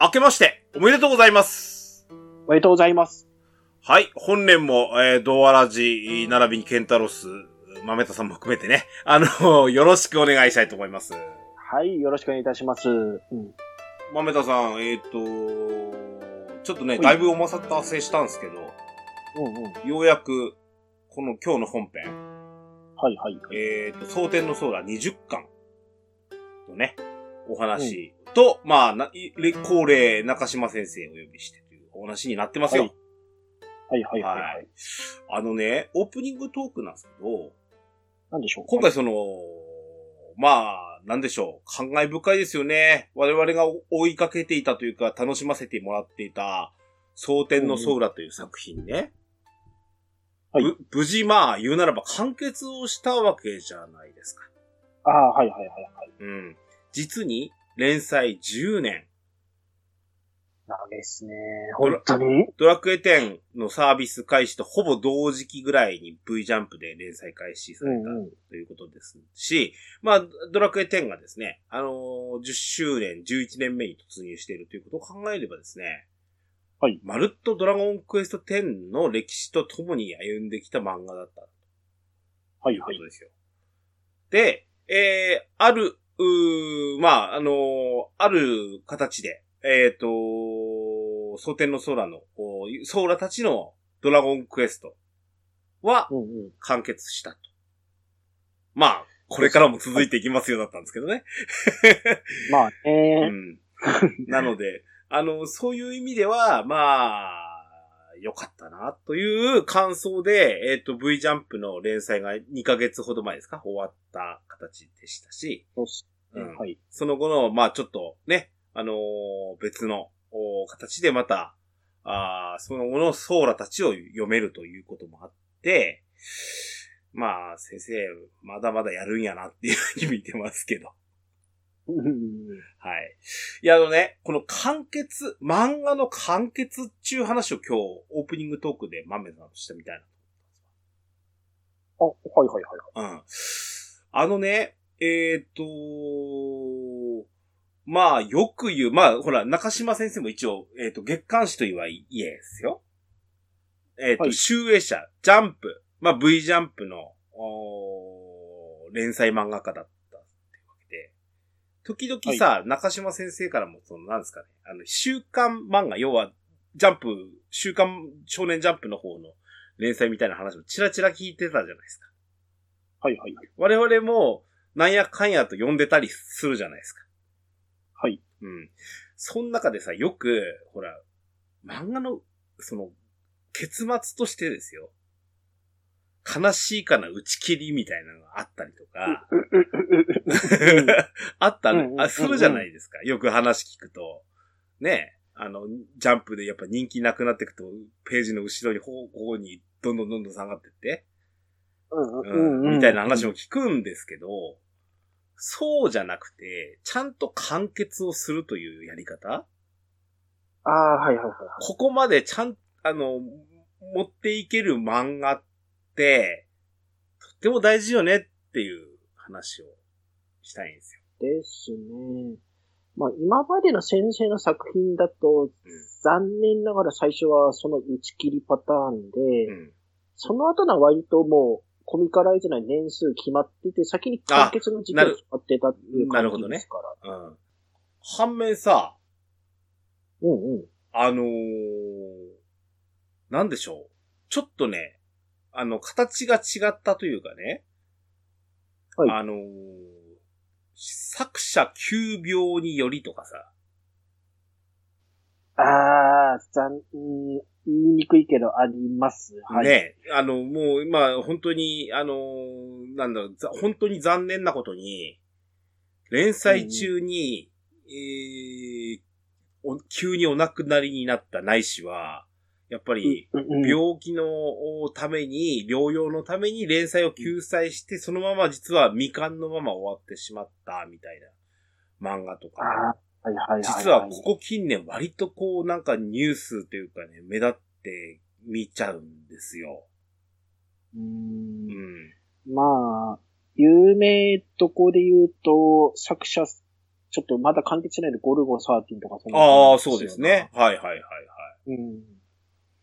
明けまして、おめでとうございます。おめでとうございます。はい、本年も、えー、ドアラジ、並びにケンタロス、豆田さんも含めてね、あの、よろしくお願いしたいと思います。はい、よろしくお願いいたします。うん。豆田さん、えっ、と、ちょっとね、はいだいぶお待たせしたんですけど、うんうん。ようやく、この今日の本編、はいはい。えっ、と、蒼天のソーラ20巻のね、お話と、まあ、ない恒例中島先生をお呼びしてというお話になってますよ。はいはいはいははいい。あのね、オープニングトークなんですけど、なんでしょう今回その、まあ、なんでしょう、感慨深いですよね。我々が追いかけていたというか、楽しませてもらっていた、蒼天のソーラという作品ね。はいぶ無事まあ、言うならば完結をしたわけじゃないですか。ああ、はいはいはいはい。うん。実に、連載10年。なんですね。本当に？ドラクエ10のサービス開始とほぼ同時期ぐらいに V ジャンプで連載開始されたうんうんということですし、まあ、ドラクエ10がですね、あのー10周年、11年目に突入しているということを考えればですね、はい。まるっとドラゴンクエスト10の歴史と共に歩んできた漫画だったとはいはいいうこと。ですよ。で、えー、ある、うーまあ、あのーある形で、えっ、と、蒼天の空の、ソーラたちのドラゴンクエストはうんうん。完結したと。まあ、これからも続いていきますよだったんですけどね。まあうね。ん。なので、あの、そういう意味では、まあ、良かったな、という感想で、えっ、と、V ジャンプの連載が2ヶ月ほど前ですか？終わった形でしたし、そうんはい。その後の、まあちょっとね、あのー別のお形でまた、あーその後のソーラたちを読めるということもあって、まあ先生、まだまだやるんやなっていうふうに見てますけど。はい。いや、あのね、この完結、漫画の完結っていう話を今日、オープニングトークでマメさんとしたみたいな。あ、はいはいはい。うん。あのね、えっ、とまあ、よく言う、まあ、ほら、中島先生も一応、えっ、と、月刊誌とはいえですよ。えっ、と、はい集英社、ジャンプ、まあ、V ジャンプの、おー連載漫画家だっ時々さ、中島先生からも、その、なんですかね、あの、週刊漫画、要は、ジャンプ、週刊少年ジャンプの方の連載みたいな話もチラチラ聞いてたじゃないですか。はいはいはい。我々も、なんやかんやと呼んでたりするじゃないですか。はい。うん。その中でさ、よく、ほら、漫画の、その、結末としてですよ。悲しいかな打ち切りみたいなのがあったりとか、あったうんうんうんうんあ、するじゃないですか。よく話聞くと。ねあの、ジャンプでやっぱ人気なくなっていくと、ページの後ろに、こう、こうに、どんどんどんどん下がってって。みたいな話も聞くんですけど、そうじゃなくて、ちゃんと完結をするというやり方？ああ、はいはいはいはい。ここまでちゃん、あの、持っていける漫画って、とっても大事よねっていう話をしたいんですよ。ですね。まあ、今までの先生の作品だと、残念ながら最初はその打ち切りパターンで、うん。その後のは割ともう、コミカライズな年数決まってて、先に完結の時期が決まってたっていう感じですから。うん。反面さ、うんうん。あのー、なんでしょう。ちょっとね、あの、形が違ったというかね。はいあのー、作者急病によりとかさ。ああ、残、うん言いにくいけどあります。はい。ね、あの、もう、まあ、本当に、あのー、なんだろう、ざ本当に残念なことに、連載中に、えーお急にお亡くなりになったないしは、やっぱり、病気のために、療養のために連載を救済して、そのまま実は未完のまま終わってしまった、みたいな漫画とかね。実はここ近年割とこうなんかニュースというかね、目立って見ちゃうんですよ。うんん。まあ、有名とこで言うと、作者ちょっとまだ完結しないでゴルゴ13とかそんなああ、そうですね。。はいはいはいはい。うん。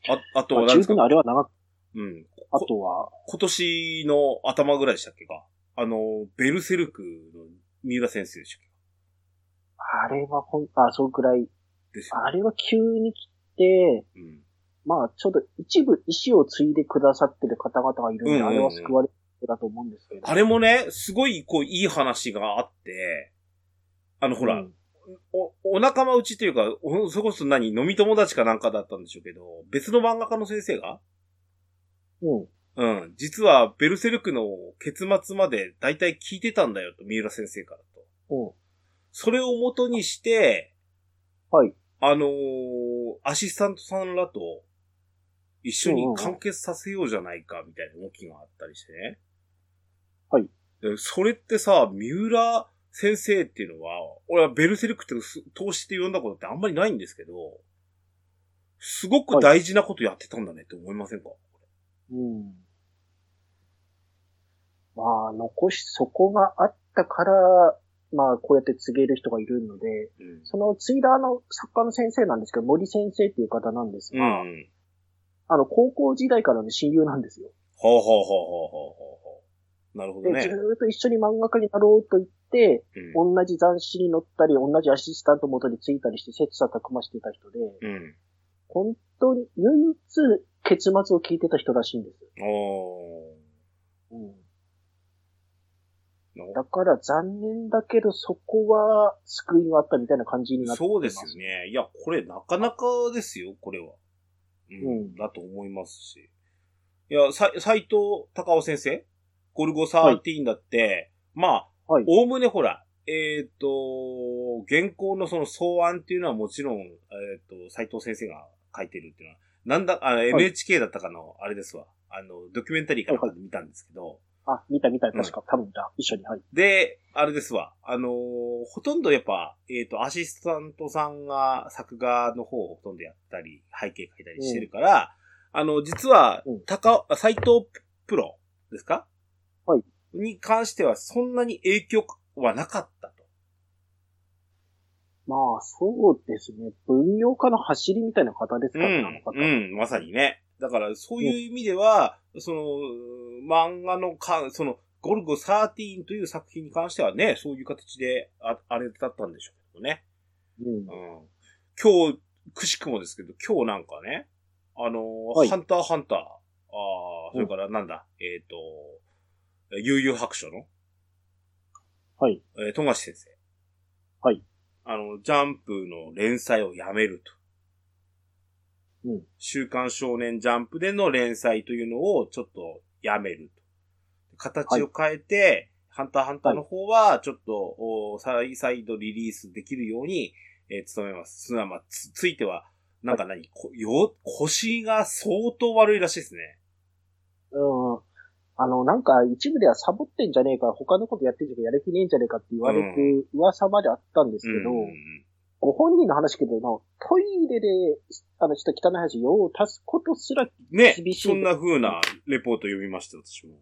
あ、あとまあ、は何ですか？十分あれは長く、うん。あとは、今年の頭ぐらいでしたっけか？あの、ベルセルクの三浦先生でしたっあれはほん、あ、そうくらい、けですよ。あれは急に来て、うん。まあ、ちょっと一部意思を継いでくださってる方々がいるんで、うんうんうんあれは救われるだと思うんですけど。あれもね、すごい、こう、いい話があって、あの、ほら、うんお、お仲間内というか、おそれこそ何、飲み友達かなんかだったんでしょうけど、別の漫画家の先生が、うん。うん、実はベルセルクの結末まで大体聞いてたんだよと、三浦先生からと。うん。それを元にして、はい。あのーアシスタントさんらと一緒に完結させようじゃないかみたいな動きがあったりしてね。はい。でそれってさ、三浦先生っていうのは、俺はベルセルクってす通して読んだことってあんまりないんですけど、すごく大事なことやってたんだねって思いませんか、うん。まあ、残し、そこがあったから、まあ、こうやって告げる人がいるので、うん。その継いだあの作家の先生なんですけど、森先生っていう方なんですうん。が、うん。あの、高校時代からの親友なんですよ。ほうほうほうほうほうほう。なるほどで、ねず。ーっと一緒に漫画家になろうと言って、うん。同じ雑誌に載ったり、同じアシスタント元についたりして、切磋琢磨してた人で、うん。本当に唯一結末を聞いてた人らしいんです。うん。だから残念だけど、そこは救いがあったみたいな感じになってます。そうですよ。ね。いや、これなかなかですよ、これは。うん。うんだと思いますし。いや、さ、斎藤隆夫先生ゴルゴ13だって、まあ、はい。おおむねほら、えっ、と、原稿のその草案っていうのはもちろん、えっ、と、斎藤先生が書いてるっていうのは、なんだ、あの、NHK だったかの、あれですわ。あの、ドキュメンタリーかなんかで見たんですけど、あ、見た見た、うん確か、多分だ、一緒に、はい。で、あれですわ。あのーほとんどやっぱ、えっ、と、アシスタントさんが作画の方をほとんどやったり、背景書いたりしてるから、あの、実はうん、高、斎藤プロですか？はい。に関してはそんなに影響はなかったと。まあ、そうですね。文業家の走りみたいな方ですからね、あの方。うん、まさにね。だから、そういう意味では、その、漫画のか、その、ゴルゴ13という作品に関してはね、そういう形で、あ、あれだったんでしょうけどね。うんうん。今日、くしくもですけど、今日なんかね、あのーはいハンターハンター、ああ、それからなんだ、えっ、と、悠々白書の、はい。えー、富樫先生。はい。あの、ジャンプの連載をやめると。うん。週刊少年ジャンプでの連載というのをちょっとやめると。形を変えて、ハンターハンターの方はちょっと、お再再度リリースできるように、えー努めます。すなわまあつ、ついては、なんか何、こよ、腰が相当悪いらしいですね。うん。あの、なんか一部ではサボってんじゃねえか、他のことやってんじゃねえか、やる気ねえんじゃねえかって言われる噂まであったんですけど、うんご本人の話けどな、トイレで、あの、ちょっと汚い話、用を足すことすら、ね厳しいそんな風なレポート読みました、私も。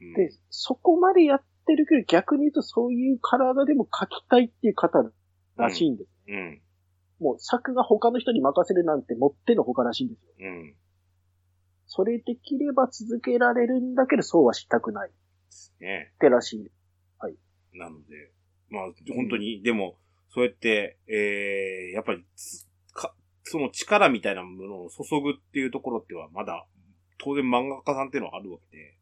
うんで、そこまでやってるけど、逆に言うとそういう体でも書きたいっていう方らしいんです。うん。もう作が他の人に任せるなんてもってのほからしいんですよ。うん。それできれば続けられるんだけど、そうはしたくないっねてらしい。なので、まあ、本当に、でも、そうやって、えー、やっぱりつか、その力みたいなものを注ぐっていうところっては、まだ、当然漫画家さんっていうのはあるわけで、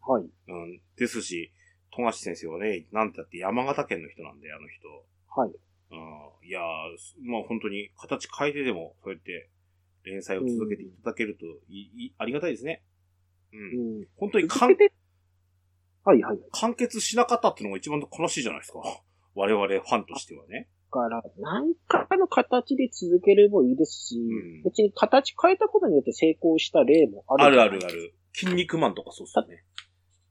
はい。うん、ですし、富樫先生はね、なんてだって山形県の人なんで、あの人。はい。うん、いやー、まあ本当に形変えてでも、そうやって連載を続けていただけるといい、いありがたいですね。うん。うん。本当に完はいはい。完結しなかったっていうのが一番悲しいじゃないですか。我々ファンとしてはね。だから、何かの形で続けるもいいですし、ん別に形変えたことによって成功した例もある。あるあるあ。る。筋肉マンとかそうっすよね。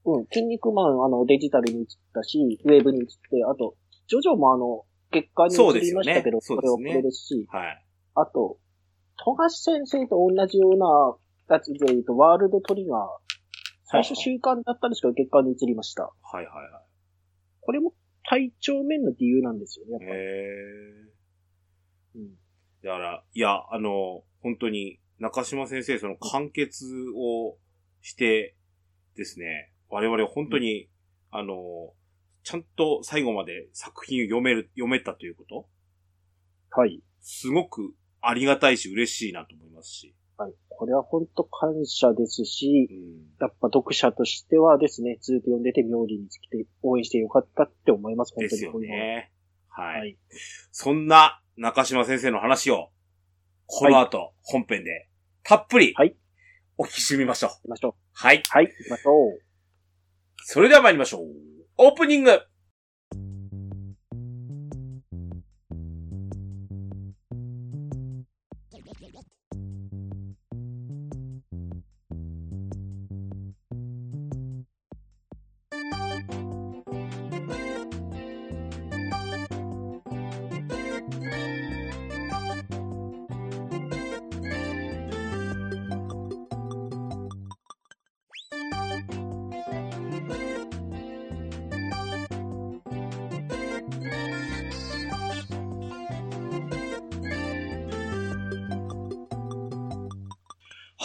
うん。筋肉マン、あの、デジタルに移ったし、ウェブに移って、あと、ジョジョもあの、月間に移りましたけど、そねこれはこれですし、はい。あと、富樫先生と同じようなやつで言うと、ワールドトリガー、最初週刊だったんですけど、月間に移りました。はいはいはい。これも体調面の理由なんですよね、やっぱり。へえ。うんだから、いや、あの、本当に、中島先生、その完結をしてですね、我々本当に、あの、ちゃんと最後まで作品を読める、読めたということ？はい。すごくありがたいし嬉しいなと思いますし。はい。これは本当感謝ですしう、ん。やっぱ読者としてはですね、ずっと読んでて妙理につきて応援してよかったって思います、本ですよ当にこういうのは。ね。はい。はい。そんな中島先生の話を、この後、本編で、たっぷり、はいお聞きしてみましょう。行きましょう。はい。はい、行きましょう。それでは参りましょう。オープニング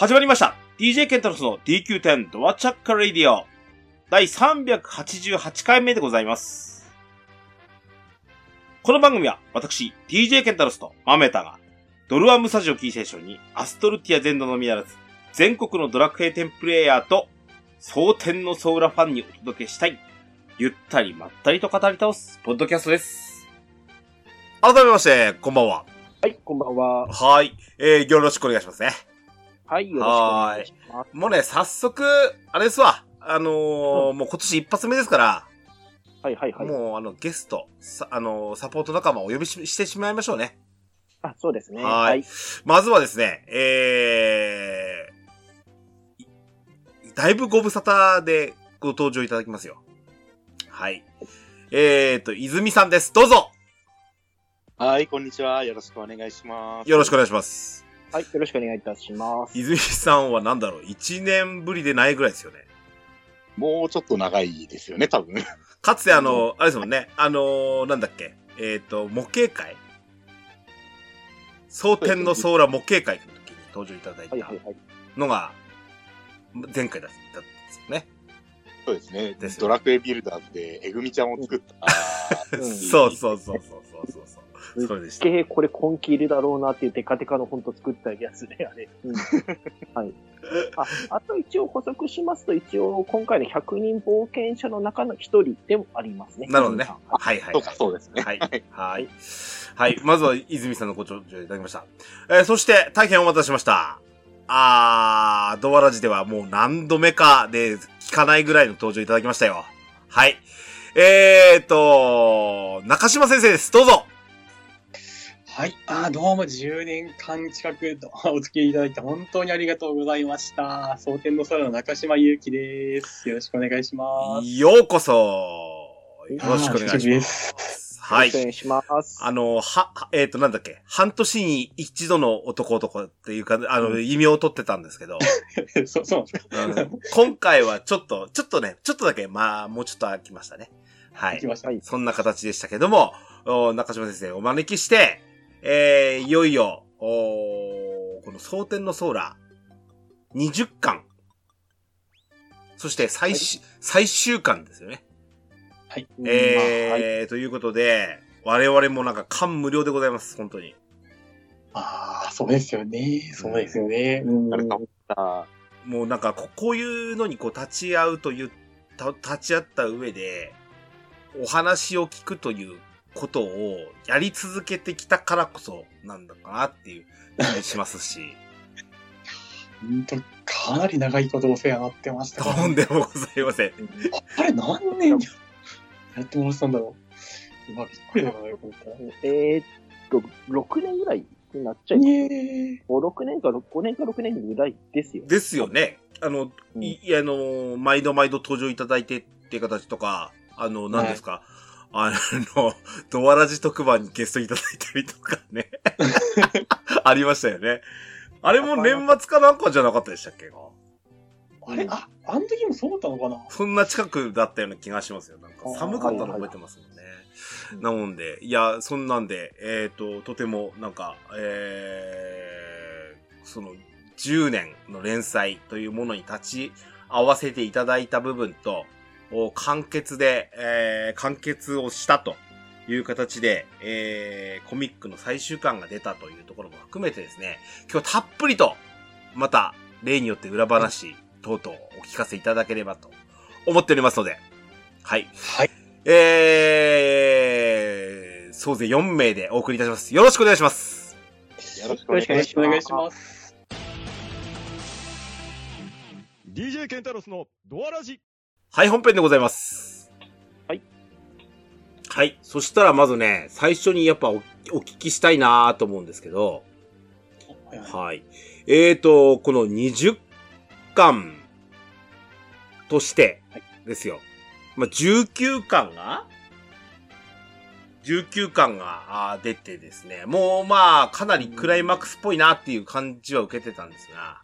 始まりました。DJ ケンタロスの DQ10 ドアチャッカレディオ第388回目でございます。この番組は私、DJ ケンタロスとマメタがドルアムスタジオキーステーションにアストルティア全土のみならず全国のドラクエ10プレイヤーと蒼天のソーラファンにお届けしたいゆったりまったりと語り倒すポッドキャストです。改めまして、こんばんは。はい、こんばんは。はい。えー、よろしくお願いしますね。はい、よろしくお願いします。もうね、早速、あれですわ。あのーもう今年一発目ですから、はい、はい、はい。もうあの、ゲスト、さあのーサポート仲間をお呼びししてしまいましょうね。あ、そうですね。はいはい。まずはですね、えー、いだいぶご無沙汰でご登場いただきますよ。はい。えーと、泉さんです。どうぞはい、こんにちは。よろしくお願いします。よろしくお願いします。はい、よろしくお願いいたします。泉さんはなんだろう、1年ぶりでないぐらいですよね。もうちょっと長いですよね、多分。かつてあの、あれですもんね、あのーなんだっけ、えっ、と、模型会蒼天のソーラ模型会の時に登場いただいたはい、はい、はい。のが、前回だったんですよね。そうですね。ですよドラクエビルダーズで、えぐみちゃんを作った。うんそうそうそうそうそうでした。けーこれ根気いるだろうなっていうテカテカの本当作ったやつで、あれ。うん はい。あ、あと一応補足しますと、一応今回の100人冒険者の中の一人でもありますね。なるほどねはいはい、はい。そうか、そうですね。はい。はい。はい。まずは、泉さんのご登場いただきました。えーそして、大変お待たせしました。あー、ドアラジではもう何度目かで聞かないぐらいの登場いただきましたよ。はい。えーと、中島先生です。どうぞ。はい。あーどうも10年間近く お付き合いいただいて本当にありがとうございました。蒼天の空の中島祐希です。よろしくお願いします。ようこそ。よろしくお願いしま。ですはいよろしくお。願いします。あの、は、はえっ、と、なんだっけ、半年に一度の男男っていうか、あの、う異名を取ってたんですけど、そう、そうなんですか？うん今回はちょっと、ちょっとね、ちょっとだけ、まあ、もうちょっと空きましたね。はい行き。ました。はいそんな形でしたけども、お中島先生をお招きして、えー、いよいよ、おこの蒼天のソーラー、20巻。そして最終、最終巻ですよね。はい。うんまあはいえー、ということで、我々もなんか感無量でございます、本当に。ああ、そうですよね。そうですよね。うんなるかもあもうなんかこ、こういうのにこう立ち会うという、た立ち会った上で、お話を聞くということをやり続けてきたからこそなんだかなっていう気もしますし、本当かなり長いことお世話になってましたとんでもございません。あれ何年やってもらってたんだろう。今びっくりだよな、よく見たら。えーっと、6年ぐらいになっちゃいます。ね5、6年か5年か6年ぐらいですよ。ですよね。あの、うんい、いあの、毎度毎度登場いただいてっていう形とか、あの、何ですか、あの、ドアラジ特番にゲストいただいたりとかね。ありましたよね。あれも年末かなんかじゃなかったでしたっけ？あれあ、あの時もそうだったのかな？そんな近くだったような気がしますよ。なんか寒かったの覚えてますもんね。なもんで、いや、そんなんで、えっ、と、とても、なんか、えー、その、10年の連載というものに立ち合わせていただいた部分と、お完結で、えー、完結をしたという形で、えー、コミックの最終巻が出たというところも含めてですね、今日たっぷりと、また、例によって裏話等々お聞かせいただければと思っておりますので、はい。はい。えー、総勢4名でお送りいたします。よろしくお願いします。よろしくよろしくお願いします。お願いします。DJ ケンタロスのドアラジはい、本編でございます。はい。はい。そしたらまずね、最初にやっぱおお聞きしたいなと思うんですけど、はいはいはい。えーと、この20巻としてはいですよ。まあ、19巻が ?19 巻が出てですね、もうまあ、かなりクライマックスっぽいなっていう感じは受けてたんですが、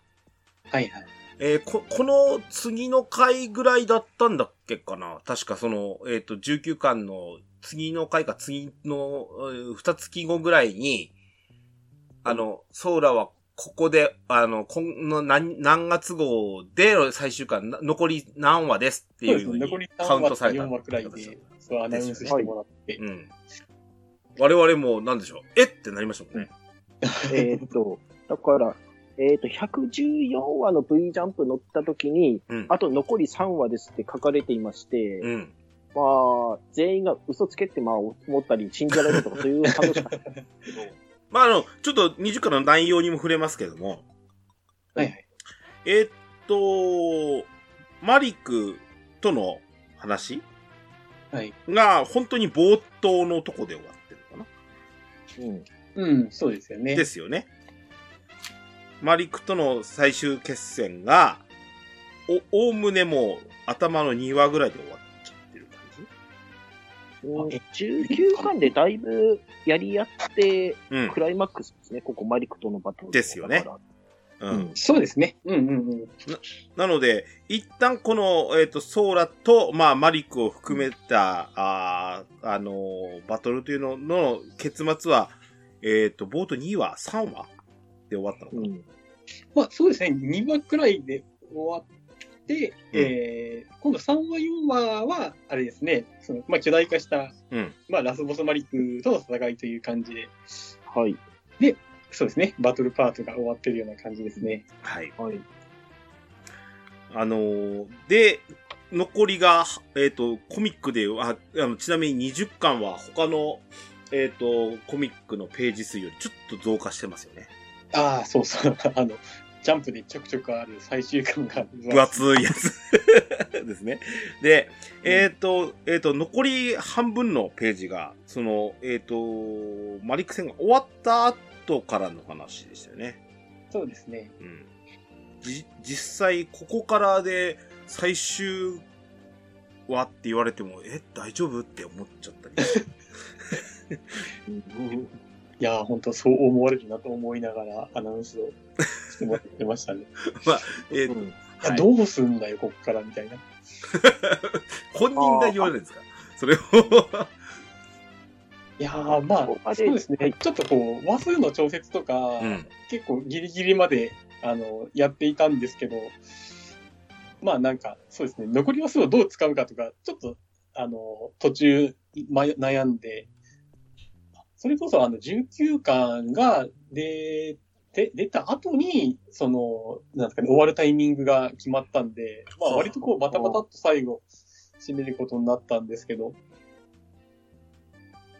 はいはい。えーこ、この次の回ぐらいだったんだっけかな？確かその、えっ、と、19巻の次の回か次の、えー二月後ぐらいに、あの、ソーラはここで、あの、今の何、何月号での最終巻、な残り何話ですっていうふうに残り3カウント話された。4話くらいで、そうアナウンスしてもらって。うん。我々も、なんでしょう？え？ってなりましたもんね。えーっと、だから、えーっと、114話の V ジャンプ乗った時に、うん。あと残り3話ですって書かれていまして、うん。まあ、全員が嘘つけってまあ思ったり、信じられるとかそういう話だったんですけど、まあ、あの、ちょっと20巻の内容にも触れますけども、はいはい。えーっと、マリクとの話？はい。が本当に冒頭のとこで終わってるのかうん。うん、そうですよな、ね。ですよね。マリクとの最終決戦が、お、おおむねもう頭の2話ぐらいで終わっちゃってる感じ？うん19巻でだいぶやり合って、うんク。ライマックスですね、ここマリクとのバトル。ですよねうん。うんそうですね。うんうんうん。なので、一旦この、えっ、と、ソーラと、まあ、マリクを含めた、あーあのーバトルというのの結末は、えっ、と、冒頭2話、3話で終わったのかな、うん。まあそうですね。2話くらいで終わって、うんえー、今度3話、4話は、あれですね、その、まあ巨大化した、うん。まあラスボスマリックとの戦いという感じで、はい。そうですね、バトルパートが終わってるような感じですね。はい。はい。あのーで、残りが、えっ、と、コミックで、ああのちなみに20巻は他の、えっ、と、コミックのページ数よりちょっと増加してますよね。ああ、そうそう。あの、ジャンプでちょくちょくある最終巻が分厚いやつ ですね。で、えっ、と、えっ、と、残り半分のページが、その、えっ、と、マリック戦が終わった後からの話でしたよね。そうですね。うん。じ、実際、ここからで最終話って言われても、え、大丈夫？って思っちゃったり。いやー、本当そう思われるなと思いながらアナウンスをしてもらってましたね。えーうんはいどうすんだよ、こっから、みたいな。本人が言われるんですか？それを。いやー、まあそうですね。はいちょっとこう、話数の調節とか、うん。結構ギリギリまで、あの、やっていたんですけど、まあなんか、そうですね、残り話数をどう使うかとか、ちょっと、あの、途中、ま、悩んで、それこそあの、19巻が出て、出た後に、その、なんですかね、終わるタイミングが決まったんで、まあ割とこう、バタバタっと最後、締めることになったんですけど、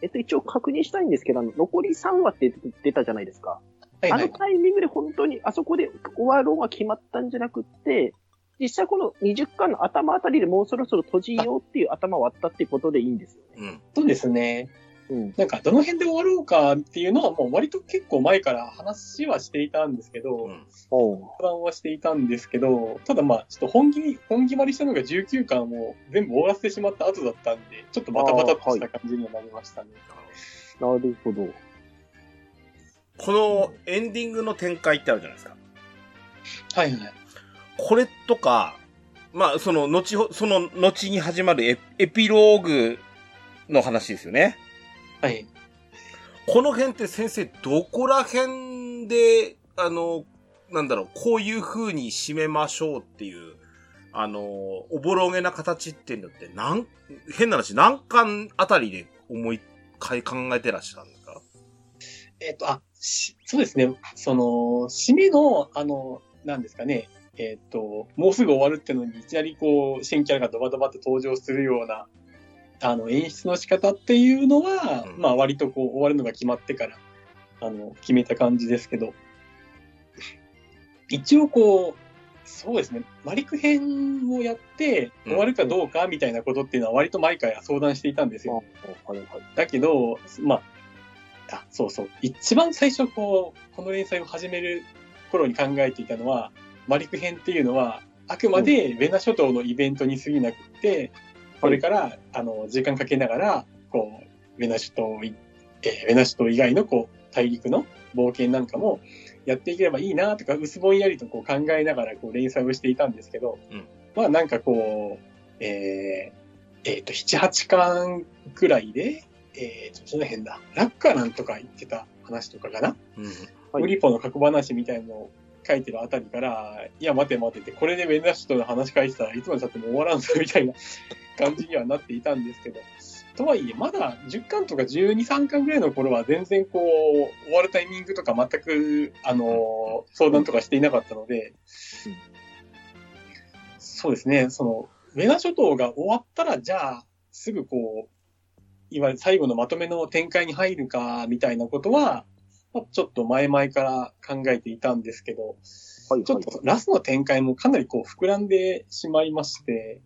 えっと、一応確認したいんですけど、あの残り3話って出たじゃないですか。はいはいあの。タイミングで本当にあそこで終わろうが決まったんじゃなくって、実際この20巻の頭あたりでもうそろそろ閉じようっていう頭はあったっていうことでいいんですよね。うん。そうですね。うん。なんか、どの辺で終わろうかっていうのは、もう割と結構前から話はしていたんですけど、うん。はしていたんですけど、ただまあ、ちょっと本気に、本決まりしたのが19巻を全部終わらせてしまった後だったんで、ちょっとバタバタっとした感じにはなりましたね。なるほど。このエンディングの展開ってあるじゃないですか。はいはい。これとか、まあ、その、後ほ、その後に始まるエエピローグの話ですよね。はい。この辺って先生、どこら辺で、あの、なんだろう、こういう風に締めましょうっていう、あの、おぼろげな形っていうのって、なん、変な話、何巻あたりで思い、かい考えてらっしゃるんですか？えっ、と、あ、しそうですね。その、締めの、あの、なんですかね。えっ、と、もうすぐ終わるってのに、いきなりこう、新キャラがドバドバって登場するような、あの、演出の仕方っていうのは、うんまあ、割とこう、終わるのが決まってから、あの、決めた感じですけど、一応こう、そうですね、マリク編をやって、うん終わるかどうかみたいなことっていうのは割と毎回相談していたんですよ。はいはい。だけど、まあ、あ、そうそう。一番最初、こう、この連載を始める頃に考えていたのは、マリク編っていうのは、あくまでベナ諸島のイベントに過ぎなくって、これから、あの、時間かけながら、こう、ベナ諸島い、えーベナ諸島以外の、こう、大陸の冒険なんかもやっていければいいなとか、薄ぼんやりとこう考えながら、こう、連載をしていたんですけど、うんまあ、なんかこう、えー、えっ、と、7、8巻くらいで、えー、ちょっとその辺だ。ラッカランとか言ってた話とかかな。うん。はいウリポの過去話みたいのを書いてるあたりから、いや、待て待てって、これでベンダッシュとの話書いてたらいつまで経っても終わらんぞみたいな感じにはなっていたんですけど、とはいえ、まだ10巻とか12、3巻ぐらいの頃は全然こう、終わるタイミングとか全く、あの、相談とかしていなかったので、そうですね、その、メナ諸島が終わったら、じゃあ、すぐこう、いわゆる最後のまとめの展開に入るか、みたいなことは、まあちょっと前々から考えていたんですけど、はいはい。ちょっとラストの展開もかなりこう膨らんでしまいまして、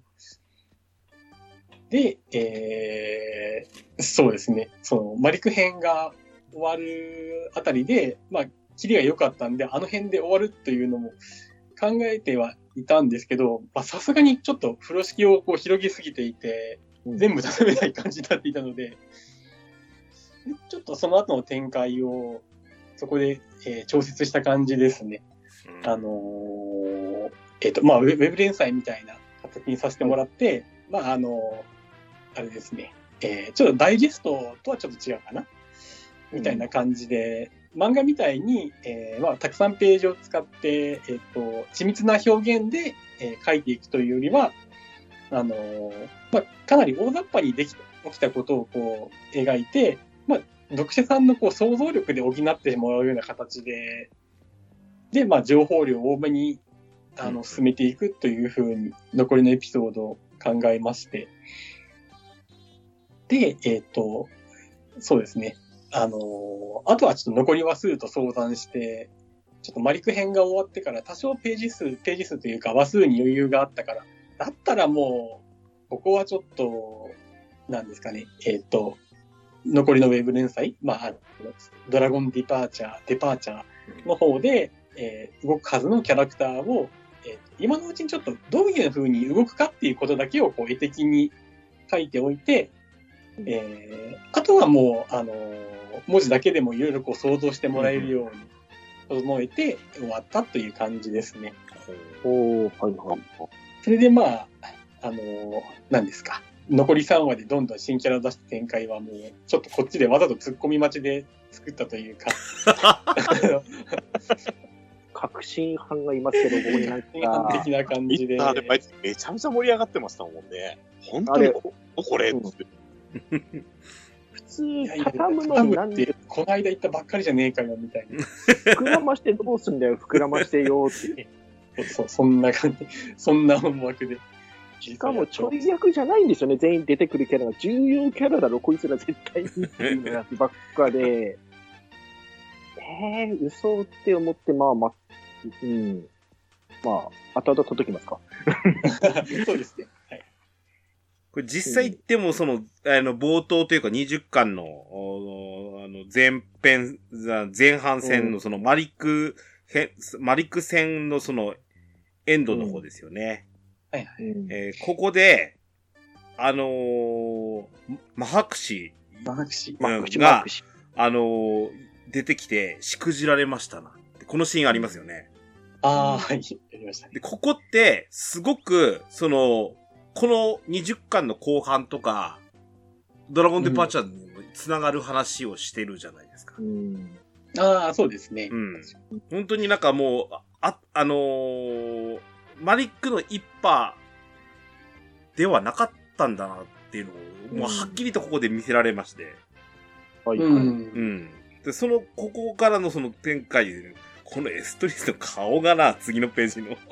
で、えー、そうですね、そのマリク編が終わるあたりで、まあ、キリが良かったんで、あの辺で終わるというのも考えてはいたんですけど、まあさすがにちょっと風呂敷をこう広げすぎていて、全部頼めない感じになっていたので、でちょっとその後の展開をそこで、えー調節した感じですね。あのーえっ、と、まあウェ、ブ連載みたいな形にさせてもらって、まあ、あのーあれですね、えーちょっとダイジェストとはちょっと違うかな。みたいな感じで、漫画みたいに、えーまあ、たくさんページを使って、えっ、と、緻密な表現で、えー書いていくというよりは、あのーまあ、かなり大雑把にでき起きたことをこう、描いて、まあ、読者さんのこう想像力で補ってもらうような形で、で、まあ、情報量を多めに、あうんの、進めていくというふうに、残りのエピソードを考えまして。で、えっ、と、そうですね。あのーあとはちょっと残り話数と相談して、ちょっとマリク編が終わってから多少ページ数、ページ数というか話数に余裕があったから、だったらもう、ここはちょっと、なんですかね、えっ、と、残りのウェブ連載、まあ、ドラゴンディパーチャー、デパーチャーの方で、えー動くはずのキャラクターを、えー今のうちにちょっとどういう風に動くかっていうことだけをこう絵的に書いておいて、えーあとはもう、あのー文字だけでもいろいろこう想像してもらえるように整えて終わったという感じですね。おー、はいはい。それでまあ、あのー何ですか？残り3話でどんどん新キャラを出した展開はもう、ちょっとこっちでわざと突っ込み待ちで作ったというか、確信犯がいますけど、ここになんか的、な感じで。ツイッターで毎日めちゃめちゃ盛り上がってましたもんね。本当にこ、これ、うん普通畳むのになんでて、この間言ったばっかりじゃねえかよ、みたいな。膨らましてどうすんだよ、膨らましてよって。そう、そんな感じ。そんな思惑で。しかもちょい役じゃないんですよね、全員出てくるキャラが。重要キャラだろ、こいつら絶対にっていうやつばっかで。えー、嘘って思って、まあまあ、うん。まあ、後々届きますか。そうですね。はい。これ実際言っても、その、あの、冒頭というか20巻の、おあの、前編、前半戦のそのマリック編、マリック戦のその、エンドの方ですよね。はいはい。うん。えーここで、あのー、マハクシ、マークシマークし。あのー出てきて、しくじられましたな。このシーンありますよね。ああ、はい。やりましたね。で、ここって、すごく、その、この20巻の後半とか、ドラゴンデパーチャーにも繋がる話をしてるじゃないですかう。ん。ああ、そうですね。うん。本当になんかもう、あ、あのーマリックの一派ではなかったんだなっていうのを、もうはっきりとここで見せられまして。はい、う。はい。うんん。で、その、ここからのその展開で、このエストリスの顔がな、次のページの。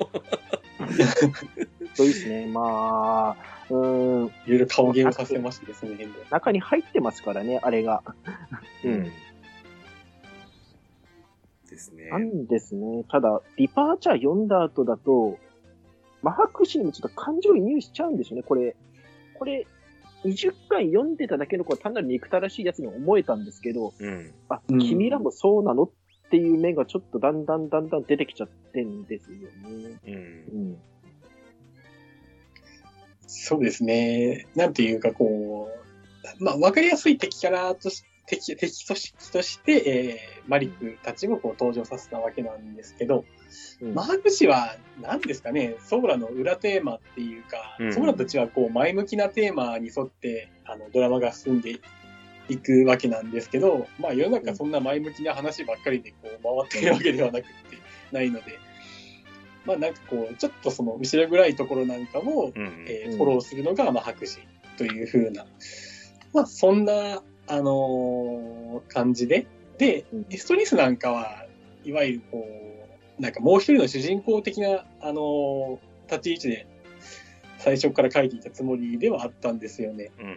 そうですね。まあ、うーん、いろいろ顔芸をさせましてですね、変で。中に入ってますからね、あれが。うん。ですね。なんですね。ただ、ディパーチャー読んだ後だと、マハクシにもちょっと感情移入しちゃうんですよね、これ。これ、20回読んでただけの子は単なる憎たらしいやつに思えたんですけど、うん。あ、うん君らもそうなの？っていう面がちょっとだんだんだんだん出てきちゃってんですよね。うんう。ん。そうですね。なんていうか、こう、まあ、わかりやすい敵キャラとし、敵、敵としとして、えー、マリックたちもこう登場させたわけなんですけど、うんマーク氏は何ですかね、ソーラの裏テーマっていうか、うんソーラたちはこう前向きなテーマに沿って、あの、ドラマが進んでいくわけなんですけど、まあ世の中そんな前向きな話ばっかりでこう回っているわけではなくて、ないので、まあなんかこう、ちょっとその後ろ暗いところなんかも、うん。うんえーフォローするのが、まあ、白紙というふうな、まあ、そんな、あのー感じで、でうん、エストリスなんかは、いわゆるこう、なんかもう一人の主人公的な、あのー立ち位置で、最初から書いていたつもりではあったんですよね。うん。うん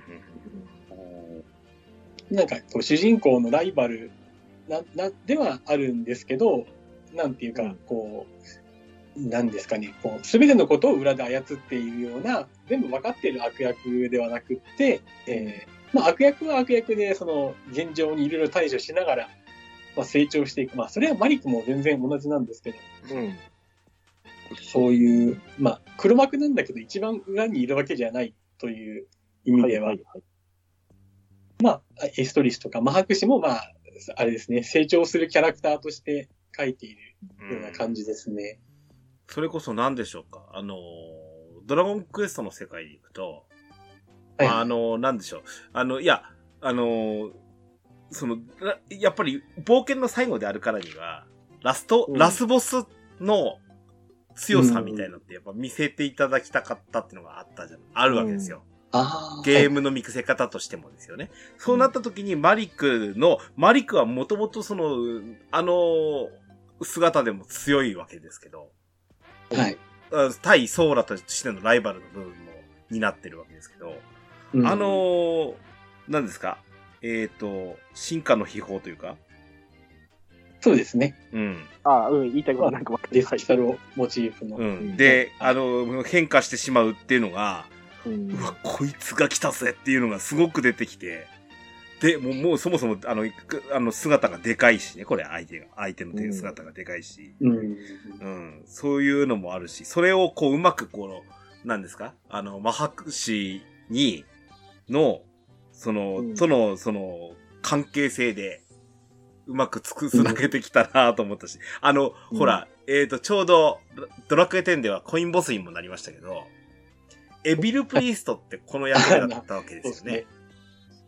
なんかこう、主人公のライバルな、な、ではあるんですけど、なんていうかうん、こう、なんですかね、こう、すべてのことを裏で操っているような、全部分かっている悪役ではなくって、えーまあ悪役は悪役で、その、現状にいろいろ対処しながら、まあ成長していく。まあそれはマリックも全然同じなんですけど、うん。そういう、まあ黒幕なんだけど一番裏にいるわけじゃないという意味では、はいはいまあ、エストリスとかマハクシもまあ、あれですね、成長するキャラクターとして書いているような感じですね。それこそ何でしょうか。あのー、ドラゴンクエストの世界に行くと、はい。あのー、なんでしょう。あの、いや、あのー、その、らやっぱり冒険の最後であるからには、ラスト、うんラスボスの強さみたいなのってやっぱ見せていただきたかったっていうのがあったじゃん。あるわけですよ。あゲームの見せ方としてもですよね。そうなった時にマリックの、マリックはもともとその、あの姿でも強いわけですけど、はい。あ対ソーラとしてのライバルの部分も担ってるわけですけど、うんあのー、何ですか？えっ、と、進化の秘宝というか、そうですね。うん。あうん、言いたいことなんか分かデる。スキタルをモチーフの。うん。で、あの、変化してしまうっていうのが、うんうわ、こいつが来たぜっていうのがすごく出てきて、で、もう、もうそもそも、あの、くあの、姿がでかいしね、これ相手が、相手の手姿がでかいし、うん。うん、そういうのもあるし、それをこう、うまくこの、何ですか？あの、マハクシに、の、その、うんとの、その、関係性で、うまくつくつなげてきたなと思ったし、あの、うんほら、えっ、と、ちょうど、ドラクエ10ではコインボスにもなりましたけど、エビルプリーストってこの役目だったわけでよね ね。。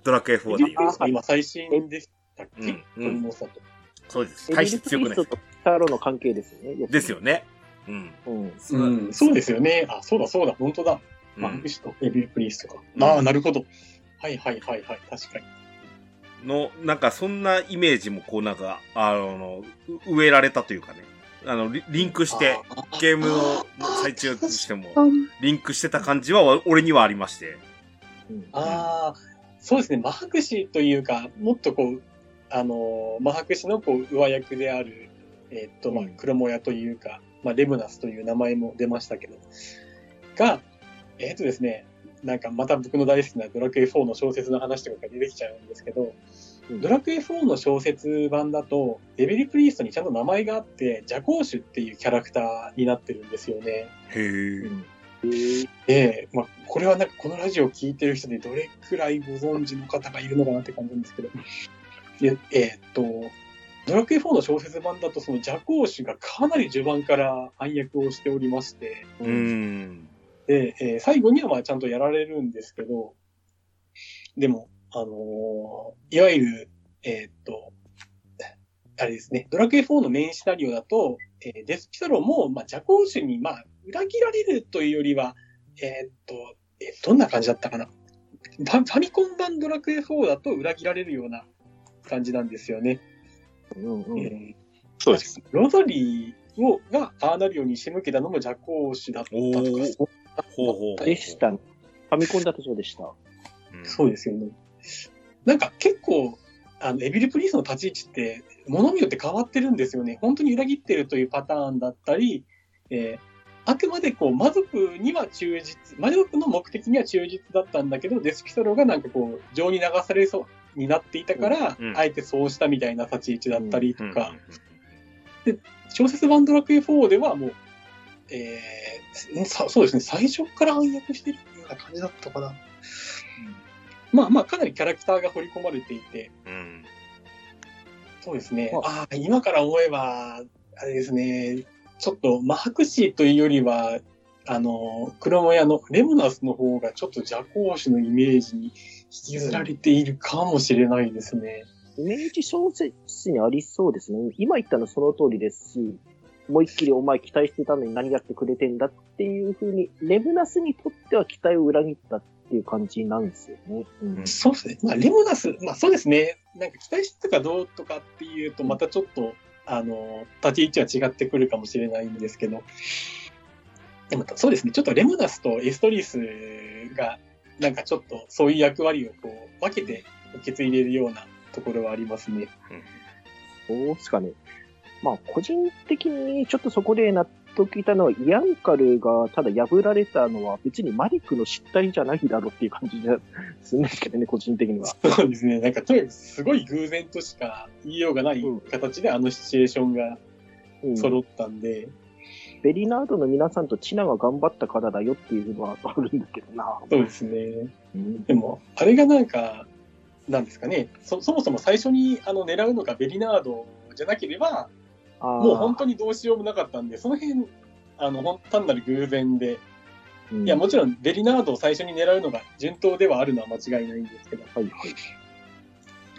ドラクエ4で言う。あ今最新でしたっけ？うんうんトリモーサと。そうです。エ大して強くないストとタロの関係ですよね。ですよね。うん。うん。うん、そうですよね。あ、そうだそうだ、本当だ。うんマンクシとエビルプリースとか。うんああ、なるほど。はいはいはいはい、確かに。の、なんかそんなイメージもこうなんか、あの、う植えられたというかね。あの、リリンクして、ゲームの最中としても、リンクしてた感じは俺にはありまして。うんあー、そうですね。マハクシというか、もっとこう、あのー、マハクシのこう、上役である、えーっと、まあうん、クロモヤというか、まあ、レブナスという名前も出ましたけど、が、えーっとですね、なんかまた僕の大好きなドラクエ4の小説の話とかが出てきちゃうんですけど、うんドラクエ4の小説版だと、デビルプリーストにちゃんと名前があって、ジャコーシュっていうキャラクターになってるんですよね。へーええまあ、これはなんかこのラジオを聞いてる人でどれくらいご存知の方がいるのかなって感じなんですけど。でえーっと、ドラクエ4の小説版だとそのジャコーシュがかなり序盤から暗躍をしておりまして、うーん。で、えー最後にはまあちゃんとやられるんですけど、でも、あのーいわゆる、えーっと、あれですね、ドラクエ4のメインシナリオだと、えーデスピサロも、まあ、ジャコウシュに、まあ、裏切られるというよりは、えーっと、えどんな感じだったかな。ファミコン版ドラクエ4だと裏切られるような感じなんですよね。うんうん。えーそうです。ロザリーをがああなるように仕向けたのもジャコウシュだったとか、そうほうほう。でしたね。ファミコンだとそうでした。うんそうですよね。なんか結構、あの、エビル・プリンスの立ち位置って、ものによって変わってるんですよね。本当に裏切ってるというパターンだったり、えーあくまでこう、魔族には忠実、魔族の目的には忠実だったんだけど、デスピソロがなんかこう、情に流されそうになっていたから、うんうんあえてそうしたみたいな立ち位置だったりとうんか、小説版ドラクエ4ではもう、えーさそうですね、最初から暗躍してるような感じだったかな。まあまあ、かなりキャラクターが掘り込まれていて、うんそうですね。まああ、今から思えば、あれですね、ちょっと、マハクシーというよりは、あの、黒モヤのレモナスの方がちょっと邪行種のイメージに引きずられているかもしれないですね。イメージ小説にありそうですね。今言ったのその通りですし、思いっきりお前期待してたのに何やってくれてんだっていう風に、レブナスにとっては期待を裏切ったっていう感じなんですよね。うんそうですね。まあ、レモナス、まあそうですね。なんか期待してたかどうとかっていうと、またちょっと、あの、立ち位置は違ってくるかもしれないんですけど、でもそうですね。ちょっとレモナスとエストリースが、なんかちょっとそういう役割をこう、分けて受け継いでいるようなところはありますね。どうですかね。まあ、個人的にちょっとそこで納得いたのは、イアンカルがただ破られたのは別にマリックの失態じゃないだろうっていう感じでするんですけどね、個人的には。そうですね。なんかとにかくすごい偶然としか言いようがない形であのシチュエーションがうん揃ったんで、ベリナードの皆さんとチナが頑張ったからだよっていうのはあるんだけどな。そうですね。うんでも、あれがなんか、なんですかね、そそもそも最初にあの狙うのがベリナードじゃなければ、もう本当にどうしようもなかったんで、その辺、あの、ほん単なる偶然で、うん。いや、もちろんベリナードを最初に狙うのが順当ではあるのは間違いないんですけど、はいはい。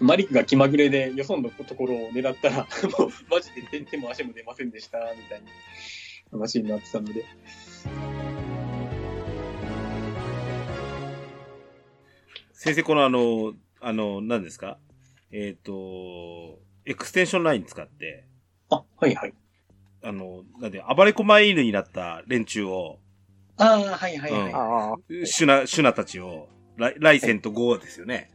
マリックが気まぐれでよそのところを狙ったら、もうマジで手手も足も出ませんでした、みたいな。話になってたので。先生、このあの、あの、何ですか？えっ、と、エクステンションライン使って、あ、はいはい。あの、なんで、暴れ狛犬になった連中を、ああ、はいはいはい。うんああ、シュナ、シュナたちを、ライライセンとゴーですよね。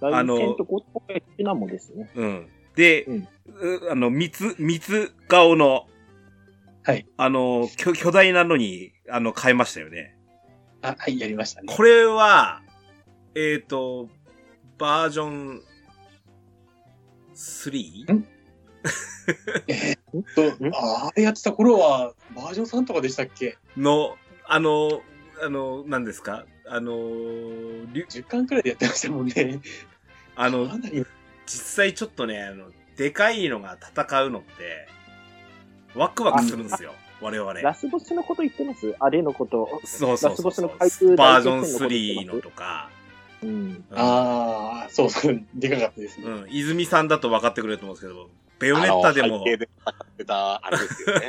ライのセンとゴッドエッチナもですね。うん。で、うんうあの、三つ、三つ顔の、はい。あの、巨巨大なのに、あの、変えましたよね。あ、はい、やりましたね。これは、えっ、と、バージョン 3? んと、ああれやってた頃は、バージョン3とかでしたっけ？の、あの、あの、何ですか？あの、りゅ ?10 巻くらいでやってましたもんね。あの実際ちょっとね、あの、でかいのが戦うのって、ワクワクするんですよ。我々。ラスボスのこと言ってます？あれのこと。そうそうラスボスの階級バージョン大決戦のこと言って3ます？のとか、うん。うんああ、そうそう、でかかったですね。うん。泉さんだと分かってくれると思うんですけど、ベヨネッタでもあれですよね。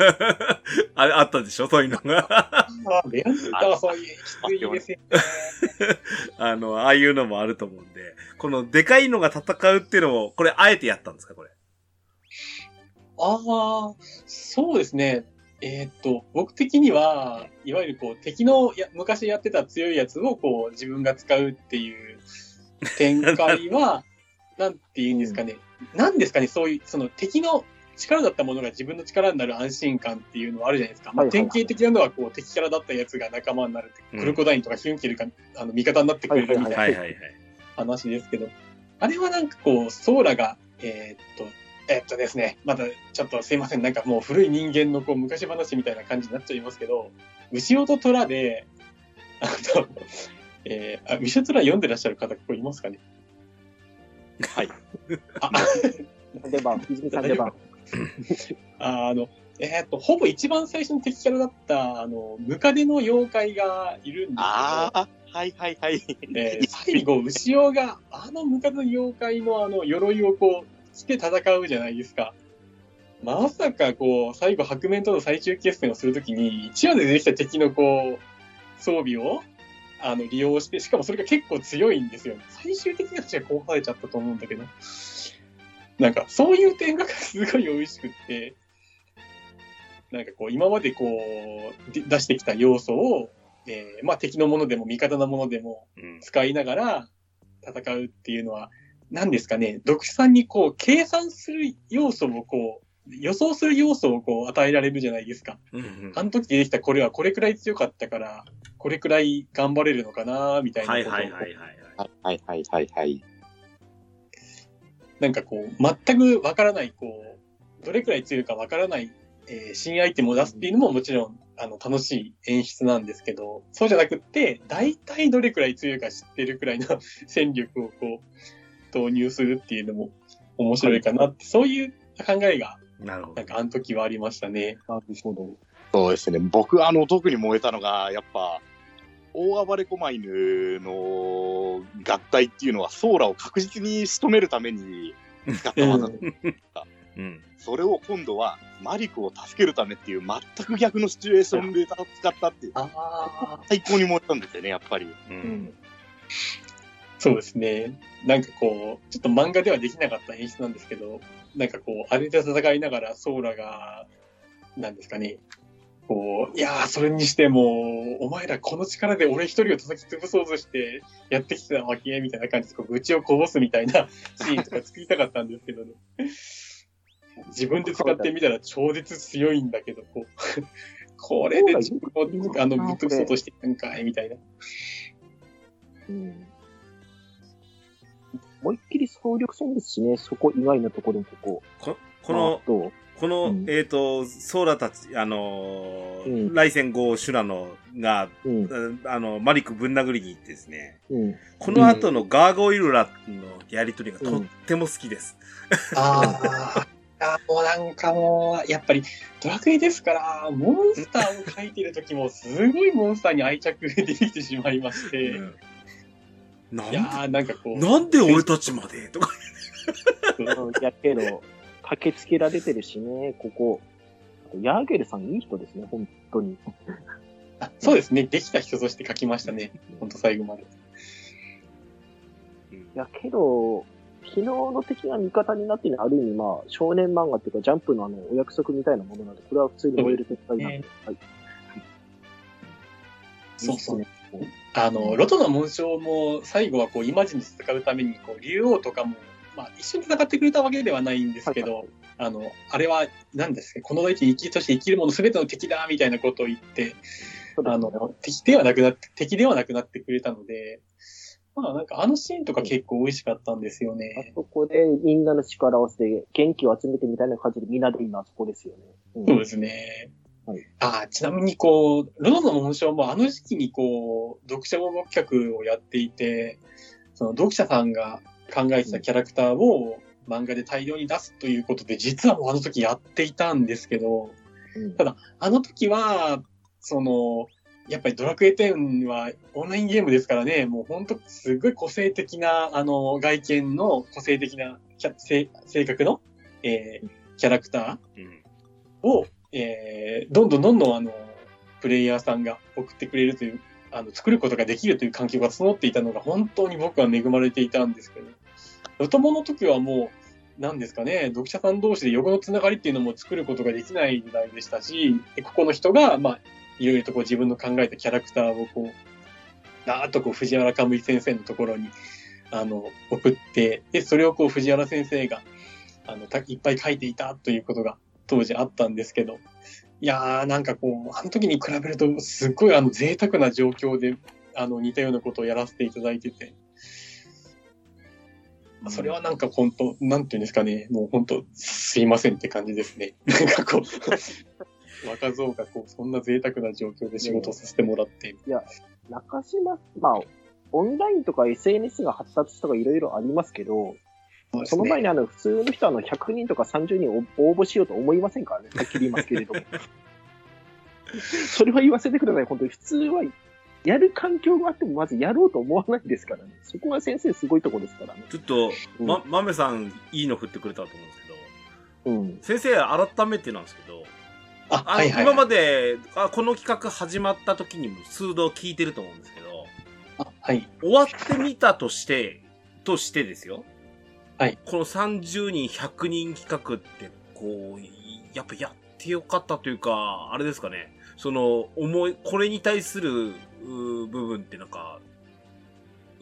ああったでしょそういうのが。ああ、ベアンタはそういう、きついですよね。あの、ああいうのもあると思うんで、このでかいのが戦うっていうのを、これあえてやったんですかこれ？ああ、そうですね。えーっと、僕的には、いわゆるこう、敵のや昔やってた強いやつをこう、自分が使うっていう展開は、なんて言うんですかね。なんですかね、そういう、その敵の力だったものが自分の力になる安心感っていうのはあるじゃないですか。まあ、典型的なのは、こう、敵キャラだったやつが仲間になるって、うんクロコダインとかヒュンケルが、あの、味方になってくれるみたいな。話ですけど、あれはなんかこう、ソーラが、えーっと、えーっとですね、まだちょっとすいません、なんかもう古い人間のこう昔話みたいな感じになっちゃいますけど、牛尾と虎で、あの、えー、あ、牛尾虎読んでらっしゃる方、ここいますかね？はい。あ、出番、泉さん出番。ああの、えーっと、ほぼ一番最初の敵キャラだった、あの、ムカデの妖怪がいるんですけど、ああ、はいはいはい。で、最後、牛尾が、あのムカつの妖怪のあの鎧をこう、着て戦うじゃないですか。まさかこう、最後白面との最終決戦をするときに、1話で出てきた敵のこう、装備を、あの、利用して、しかもそれが結構強いんですよ。最終的には私はこうされちゃったと思うんだけど。なんか、そういう点がすごい美味しくって、なんかこう、今までこう、で出してきた要素を、えーまあ敵のものでも味方のものでもうん。使いながら戦うっていうのは、何ですかね、読者さんにこう、計算する要素をこう、予想する要素をこう、与えられるじゃないですか。うんうんあの時出てきたこれはこれくらい強かったから、これくらい頑張れるのかな、みたいなはいことをはいはいはいはい。はいはいはいはい。なんかこう、全くわからない、こう、どれくらい強いかわからない、えー新アイテムを出すっていうのももちろん、あの、楽しい演出なんですけど、そうじゃなくって、大体どれくらい強いか知ってるくらいの戦力をこう、投入するっていうのも面白いかなって、そういう考えが、なるほどなん。かあの時はありましたね。なるほど。そうですね。僕、あの、特に燃えたのが、やっぱ、大暴れ狛犬の合体っていうのは、ソーラを確実に仕留めるために使った技。うん。それを今度は、マリコを助けるためっていう、全く逆のシチュエーションで使ったっていう、ああ、最高に燃えたんですよね、やっぱり。う。うんん。そうですね。なんかこう、ちょっと漫画ではできなかった演出なんですけど、なんかこう、あれで戦いながらソーラが、なんですかね、こう、いやー、それにしても、お前らこの力で俺一人を叩き潰そうとしてやってきてたわけみたいな感じで、こう愚痴をこぼすみたいな シーンとか作りたかったんですけどね。自分で使ってみたら超絶強いんだけど、こう、これで自分を、あの、ぶっ潰そうとしてたんかい、みたいな。うん。思いっきり総力戦ですしね、そこ以外のところもここ。ここの、まあどうこの、うんえっ、と、ソーラたち、あのーうんライセンゴーシュラノが、うん。あの、マリックぶん殴りに行ってですね、うん。この後のガーゴイルラのやりとりがとっても好きです。あ あ。あもうなんかもう、やっぱり、ドラクエですから、モンスターを描いてる時も、すごいモンスターに愛着が出てきてしまいまして、うんなんいやー、なんかこう、で、なんで俺たちまでとか。うんやけど、駆けつけられてるしね、ここ。ヤーゲルさんいい人ですね、本当に。あそうですね、できた人として描きましたね、ほんと最後まで。いやけど、昨日の敵が味方になっているのはある意味まあ、少年漫画っていうか、ジャンプのあの、お約束みたいなものなんで、これは普通に燃える展開なんで、はい。そうそう。あの、ロトの紋章も最後はこう、イマジンで戦うために、こう、竜王とかも、まあ、一緒に戦ってくれたわけではないんですけど、はいあの、あれは、何ですか、この大地生きとして生きるもの全ての敵だみたいなことを言って、あの、敵ではなくなって、敵ではなくなってくれたので、まあなんかあのシーンとか結構美味しかったんですよあね。そこでみんなの力を合わせて元気を集めてみたいな感じでみんなで今あそこですよね。うんそうですね。はいあちなみにこう、ロドの紋章もあの時期にこう、読者応募企画をやっていて、その読者さんが考えてたキャラクターを漫画で大量に出すということで、実はもうあの時やっていたんですけど、うんただ、あの時は、その、やっぱりドラクエ10はオンラインゲームですからね、もう本当すごい個性的な、あの、外見の個性的なキャ性性格の、えーキャラクタうん。ーを、えーどんどんどんどんあの、プレイヤーさんが送ってくれるという、あの、作ることができるという環境が整っていたのが本当に僕は恵まれていたんですけど、ロトモの時はもう、なんですかね、読者さん同士で横のつながりっていうのも作ることができない時代でしたし、ここの人が、まあ、いろいろとこう自分の考えたキャラクターをこう、だーっとこう藤原かむい先生のところに、あの、送って、で、それをこう藤原先生が、あの、たいっぱい書いていたということが当時あったんですけど、いやー、なんかこう、あの時に比べると、すっごいあの、贅沢な状況で、あの、似たようなことをやらせていただいてて、それはなんか本当、なんていうんですかね、もう本当、すいませんって感じですね。なんかこう、若造がこう、そんな贅沢な状況で仕事をさせてもらって、中島、まあ、オンラインとか SNS が発達とかいろいろありますけど、その前にあの、普通の人はあの、100人とか30人応募しようと思いませんからね。はっきり言いますけれども。それは言わせてください。本当に普通はやる環境があってもまずやろうと思わないですからね。そこが先生すごいとこですからね。ちょっと、うんま、豆さん、いいの振ってくれたと思うんですけど、うん。先生、改めてなんですけど、あ、あの、はいはい。今まであ、この企画始まった時にも数度聞いてると思うんですけど、あはい。終わってみたとして、としてですよ。はい。この30人、100人企画って、こう、やっぱやってよかったというか、あれですかね。その、思い、これに対する、部分ってなんか、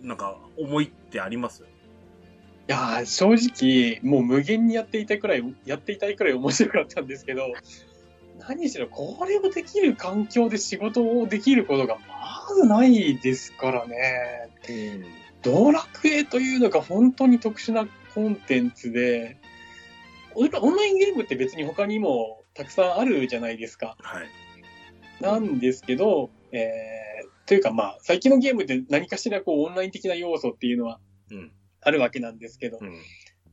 なんか、思いってあります？いやー正直、もう無限にやっていたくらい、やっていたいくらい面白かったんですけど、何しろこれをできる環境で仕事をできることがまずないですからね。ドラクエというのが本当に特殊なコンテンツで、オンオンラインゲームって別に他にもたくさんあるじゃないですか。はい。なんですけど、えー、というかまあ、最近のゲームって何かしらこうオンライン的な要素っていうのはうん。あるわけなんですけど、うん。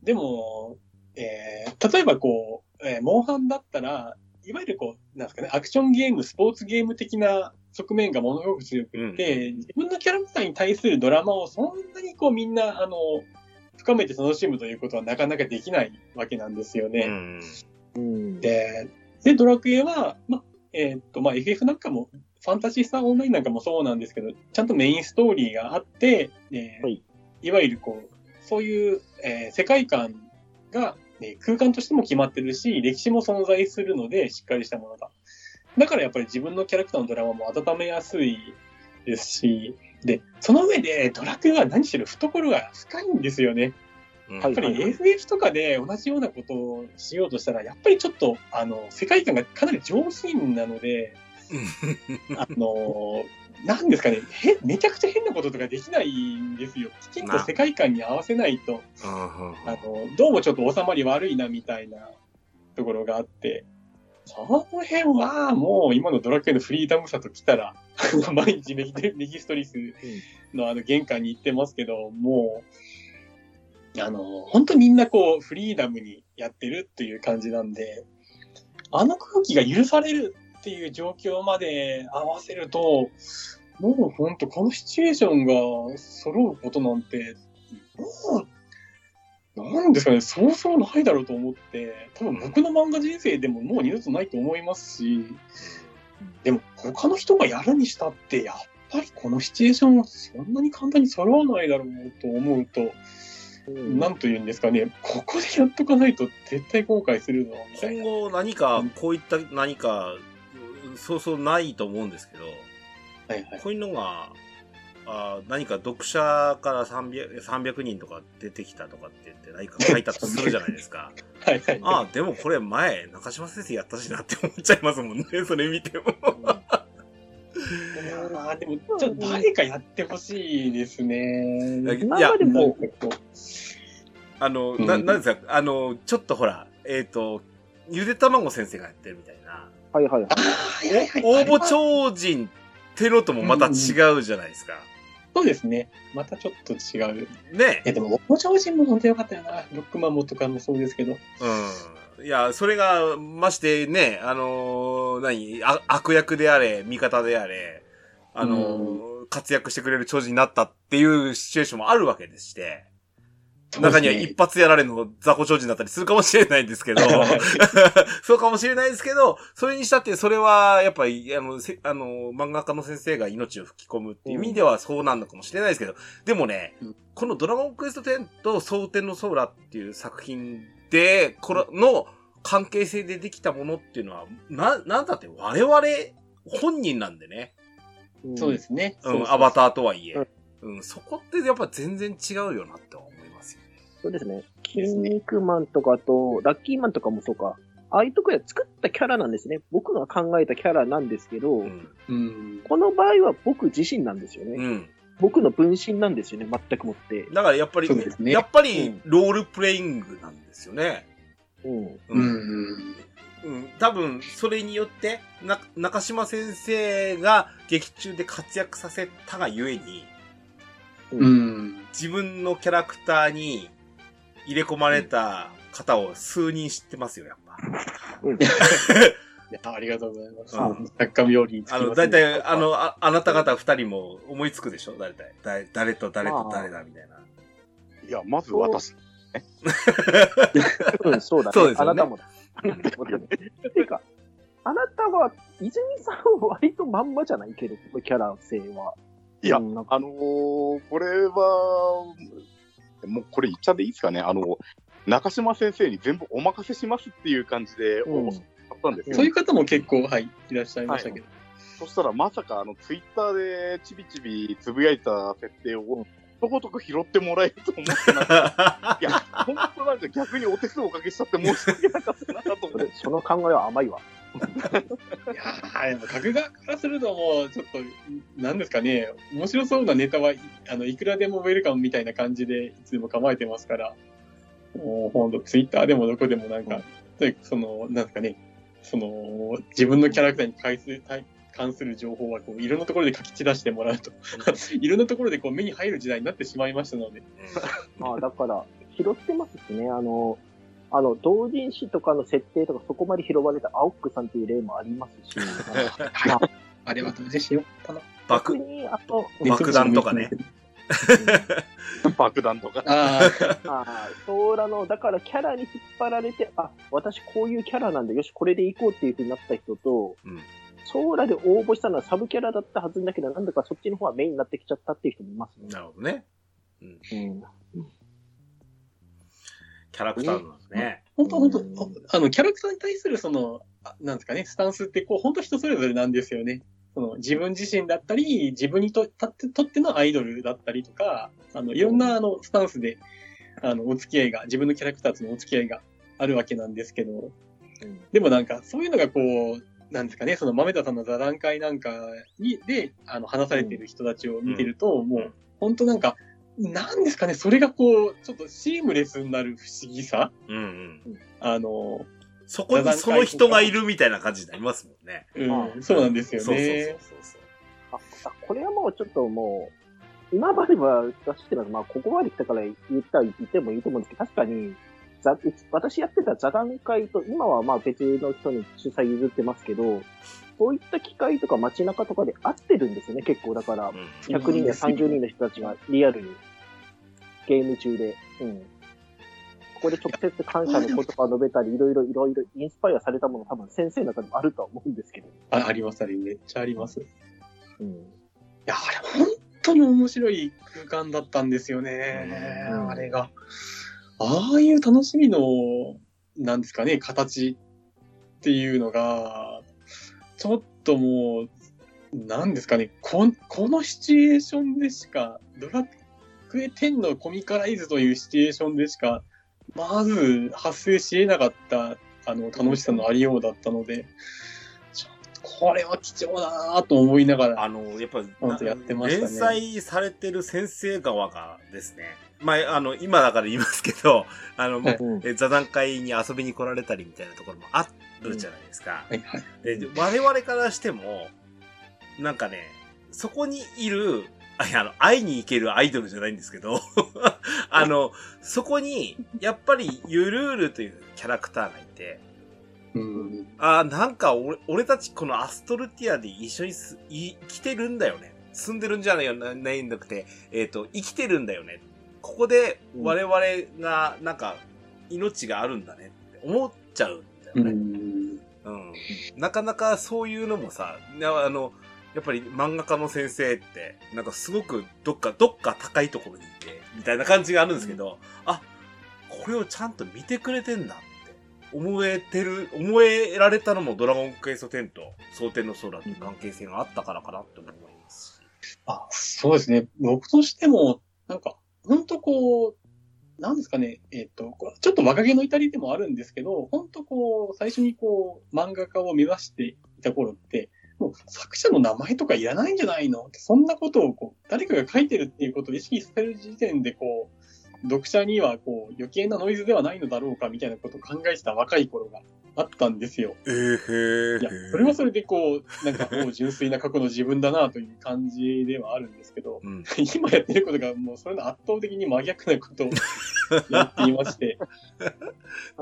でも、えー、例えばこう、えー、モンハンだったら、いわゆるこう、なんですかね、アクションゲーム、スポーツゲーム的な側面がものすごく強くて、自分のキャラクターに対するドラマをそんなにこうみんな、あの、深めて楽しむということはなかなかできないわけなんですよね。うん。うん。で、で、ドラクエは、ま、えーっと、まあ、FF なんかも、ファンタジースターオンラインなんかもそうなんですけど、ちゃんとメインストーリーがあって、えーはいいわゆるこう、そういう、えー世界観が、ね、空間としても決まってるし、歴史も存在するので、しっかりしたものが。だからやっぱり自分のキャラクターのドラマも温めやすいですし、で、その上でドラクエは何しろ懐が深いんですよね。やっぱり FF とかで同じようなことをしようとしたら、やっぱりちょっと、あの、世界観がかなり上品なので、あの、なんですかね、へ、めちゃくちゃ変なこととかできないんですよ。きちんと世界観に合わせないと、あの、どうもちょっと収まり悪いなみたいなところがあって、その辺はもう今のドラクエのフリーダムさと来たら、毎日メギストリスのあの玄関に行ってますけど、もう、あの、本当みんなこうフリーダムにやってるっていう感じなんで、あの空気が許されるっていう状況まで合わせると、もう本当このシチュエーションが揃うことなんて、もう、なんですかね、そうそうないだろうと思って、多分僕の漫画人生でももう二度とないと思いますし、でも他の人がやるにしたって、やっぱりこのシチュエーションはそんなに簡単に揃わないだろうと思うと、なんと言うんですかね、ここでやっとかないと絶対後悔するの今。後何か、こういった何か、そうそうないと思うんですけど、はいはい。こういうのが、あー何か読者から300、300人とか出てきたとかって言って何か書いたとするじゃないですか。はいはい。ああ、でもこれ前、中島先生やったしなって思っちゃいますもんね、それ見ても。いやーでも、ちょっと誰かやってほしいですね。いまあでもあの、うんな、なんですか、あの、ちょっとほら、えっ、と、ゆで卵先生がやってるみたいな。はいはいはい。応募超人ってのともまた違うじゃないですか。そうですね。またちょっと違う。ねいや、でも、お超人も本当よかったよな。ロックマンもとかもそうですけど。うん。いや、それが、ましてね、あのー何？あ、悪役であれ、味方であれ、あのー活躍してくれる超人になったっていうシチュエーションもあるわけでして、中には一発やられの雑魚超人だったりするかもしれないんですけど、そうかもしれないですけど、それにしたって、それは、やっぱり、あの、せあの、漫画家の先生が命を吹き込むっていう意味ではそうなんのかもしれないですけど、でもね、うんこのドラゴンクエスト10と蒼天のソーラっていう作品で、これの関係性でできたものっていうのは、な、なんだって我々本人なんでね。そうですね。うん、アバターとはいえうん。うん、そこってやっぱ全然違うよなって思いますよね。そうですね。筋肉マンとかと、ラッキーマンとかもそうか。ああいうとこで作ったキャラなんですね。僕が考えたキャラなんですけど、うん。うん。この場合は僕自身なんですよね。うん。僕の分身なんですよね、全くもって。だからやっぱり、ねやっぱりロールプレイングなんですよね。うん。う。うんん。うん。多分、それによって、な、中島先生が劇中で活躍させたがゆえに、うん。自分のキャラクターに入れ込まれた方を数人知ってますよ、やっぱ。うん いやありがとうございます。うん作家冥利につきます、あの、だいたい、あ、の、ああなた方二人も思いつくでしょ？大体。誰誰と誰と誰だみたいな。いや、まず私。うん、そうだね。そうですよねあなたもだ。ていうか、あなたは、泉さんは割とまんまじゃない？けど、キャラ性は。いやうんなんかあのーこれは、もうこれ言っちゃっていいですかね。あの、中島先生に全部お任せしますっていう感じで応募しったんですよ。そういう方も結構、はい、いらっしゃいましたけど。そしたらまさかあのツイッターでちびちびつぶやいた設定をとことく拾ってもらえると思ってなくて、いや、本当なんか逆にお手数おかけしちゃって申し訳なかったなと思って。その考えは甘いわ。いやー、でも、角側からするともう、ちょっと、なんですかね、面白そうなネタはい、あの、いくらでもウェルカムみたいな感じで、いつでも構えてますから、もう、ほんと、ツイッターでもどこでもなんか、でその、なんですかね、その、自分のキャラクターに関する、対関する情報は、こう、いろんなところで書き散らしてもらうと、いろんなところでこう、目に入る時代になってしまいましたので、ま あ、だから、拾ってますしね、あの、あの、同人誌とかの設定とかそこまで拾われた青ックさんっていう例もありますし、まあ、あれはどうでしよ爆、に、あと、爆弾とかね。爆弾とか。あああ、ソーラの、だからキャラに引っ張られて、あ、私こういうキャラなんだ、よし、これで行こうっていう風になった人と、うんソーラで応募したのはサブキャラだったはずだけど、なんだかそっちの方はメインになってきちゃったっていう人もいますね。なるほどね。うん。うん。キャラクターなんですね。本当本当あの、キャラクターに対するその、あなんですかね、スタンスってこう、本当人それぞれなんですよね。その、自分自身だったり、自分にとたってとってのアイドルだったりとか、あの、いろんなあの、スタンスで、あの、お付き合いが、自分のキャラクターとのお付き合いがあるわけなんですけど、でもなんか、そういうのがこう、なんですかね、その豆田さんの座談会なんかに、で、あの、話されている人たちを見てると、もう、本当なんか、なんですかね、それがこう、ちょっとシームレスになる不思議さうんうん。あの、そこにその人がいるみたいな感じになりますもんね。うん、そうなんですよそうそうね。そうそう。ああこれはもうちょっともう、今までは出してるのは、まあ、ここまで来たから言ったら言ってもいいと思うんですけど、確かに、ざ私やってた座談会と、今はまあ別の人に主催譲ってますけど、そういった機会とか街中とかで合ってるんですよね、結構。だから、うん100人や30人の人たちがリアルに、ゲーム中で。うん。ここで直接感謝の言葉を述べたり、いろいろいろいろインスパイアされたもの多分先生の中でもあるとは思うんですけど。ああります、ありめっちゃあります。いうん。や、あれ、本当に面白い空間だったんですよね。うんあれが。ああいう楽しみの、なんですかね、形っていうのが、ちょっともう、なんですかね、ここのシチュエーションでしか、ドラクエ10のコミカライズというシチュエーションでしか、まず発生し得なかった、あの、楽しさのありようだったので、ちょっとこれは貴重だなと思いながら、あの、やっぱ、やってましたね。連載されてる先生側がですね、まあ、あの、今だから言いますけど、あの、え座談会に遊びに来られたりみたいなところもあるじゃないですか。はいはい。で我々からしても、なんかね、そこにいる、あの、会いに行けるアイドルじゃないんですけど、あの、そこに、やっぱり、ゆるーるというキャラクターがいて、うん。ああ、なんか俺、俺たちこのアストルティアで一緒にすい生きてるんだよね。住んでるんじゃないよなないんだくて、えっ、と、生きてるんだよね。ここで我々が、なんか、命があるんだねって思っちゃうんだようね。ん。うん。なかなかそういうのもさ、なあの、やっぱり漫画家の先生って、なんかすごくどっか、どっか高いところにいて、みたいな感じがあるんですけど、あ、これをちゃんと見てくれてんだって思えてる、思えられたのもドラゴンクエスト10と蒼天の空という関係性があったからかなって思いますし。あ、そうですね。僕としても、なんか、本当こう、なんですかね、えっ、と、ちょっと若気の至りでもあるんですけど、本当こう、最初にこう、漫画家を目指していた頃って、もう作者の名前とかいらないんじゃないのそんなことをこう、誰かが書いてるっていうことを意識させる時点で、こう、読者にはこう、余計なノイズではないのだろうかみたいなことを考えてた若い頃があったんですよ。えー、へいや、それはそれでこう、なんかもう純粋な過去の自分だなという感じではあるんですけど、うん。今やってることがもうそれの圧倒的に真逆なことを やっていまして、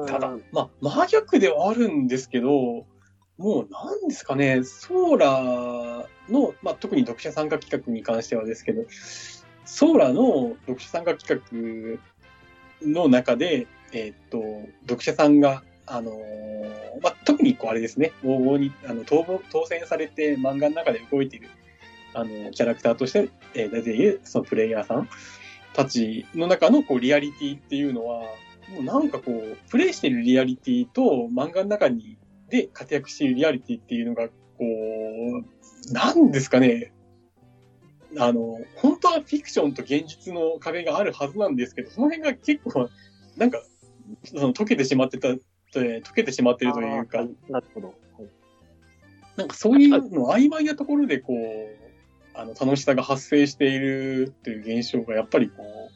ただうん、まあ真逆ではあるんですけど、もうなんですかね、ソーラーの、まあ、特に読者参加企画に関してはですけど、ソーラの読者参加企画の中で、えーっと、読者さんが、あのーまあ、特にこうあれですね、応募に、あの、当当選されて漫画の中で動いている、あの、キャラクターとして、えー、出ている、そのプレイヤーさんたちの中の、こう、リアリティっていうのは、もうなんかこう、プレイしてるリアリティと漫画の中に、で活躍しているリアリティっていうのが、こう、なんですかね、あの、本当はフィクションと現実の壁があるはずなんですけど、その辺が結構、なんか、その溶けてしまってた、えー溶けてしまってるというかなるほど。はいなんかそういうの曖昧なところでこう、あの、楽しさが発生しているという現象がやっぱりこう、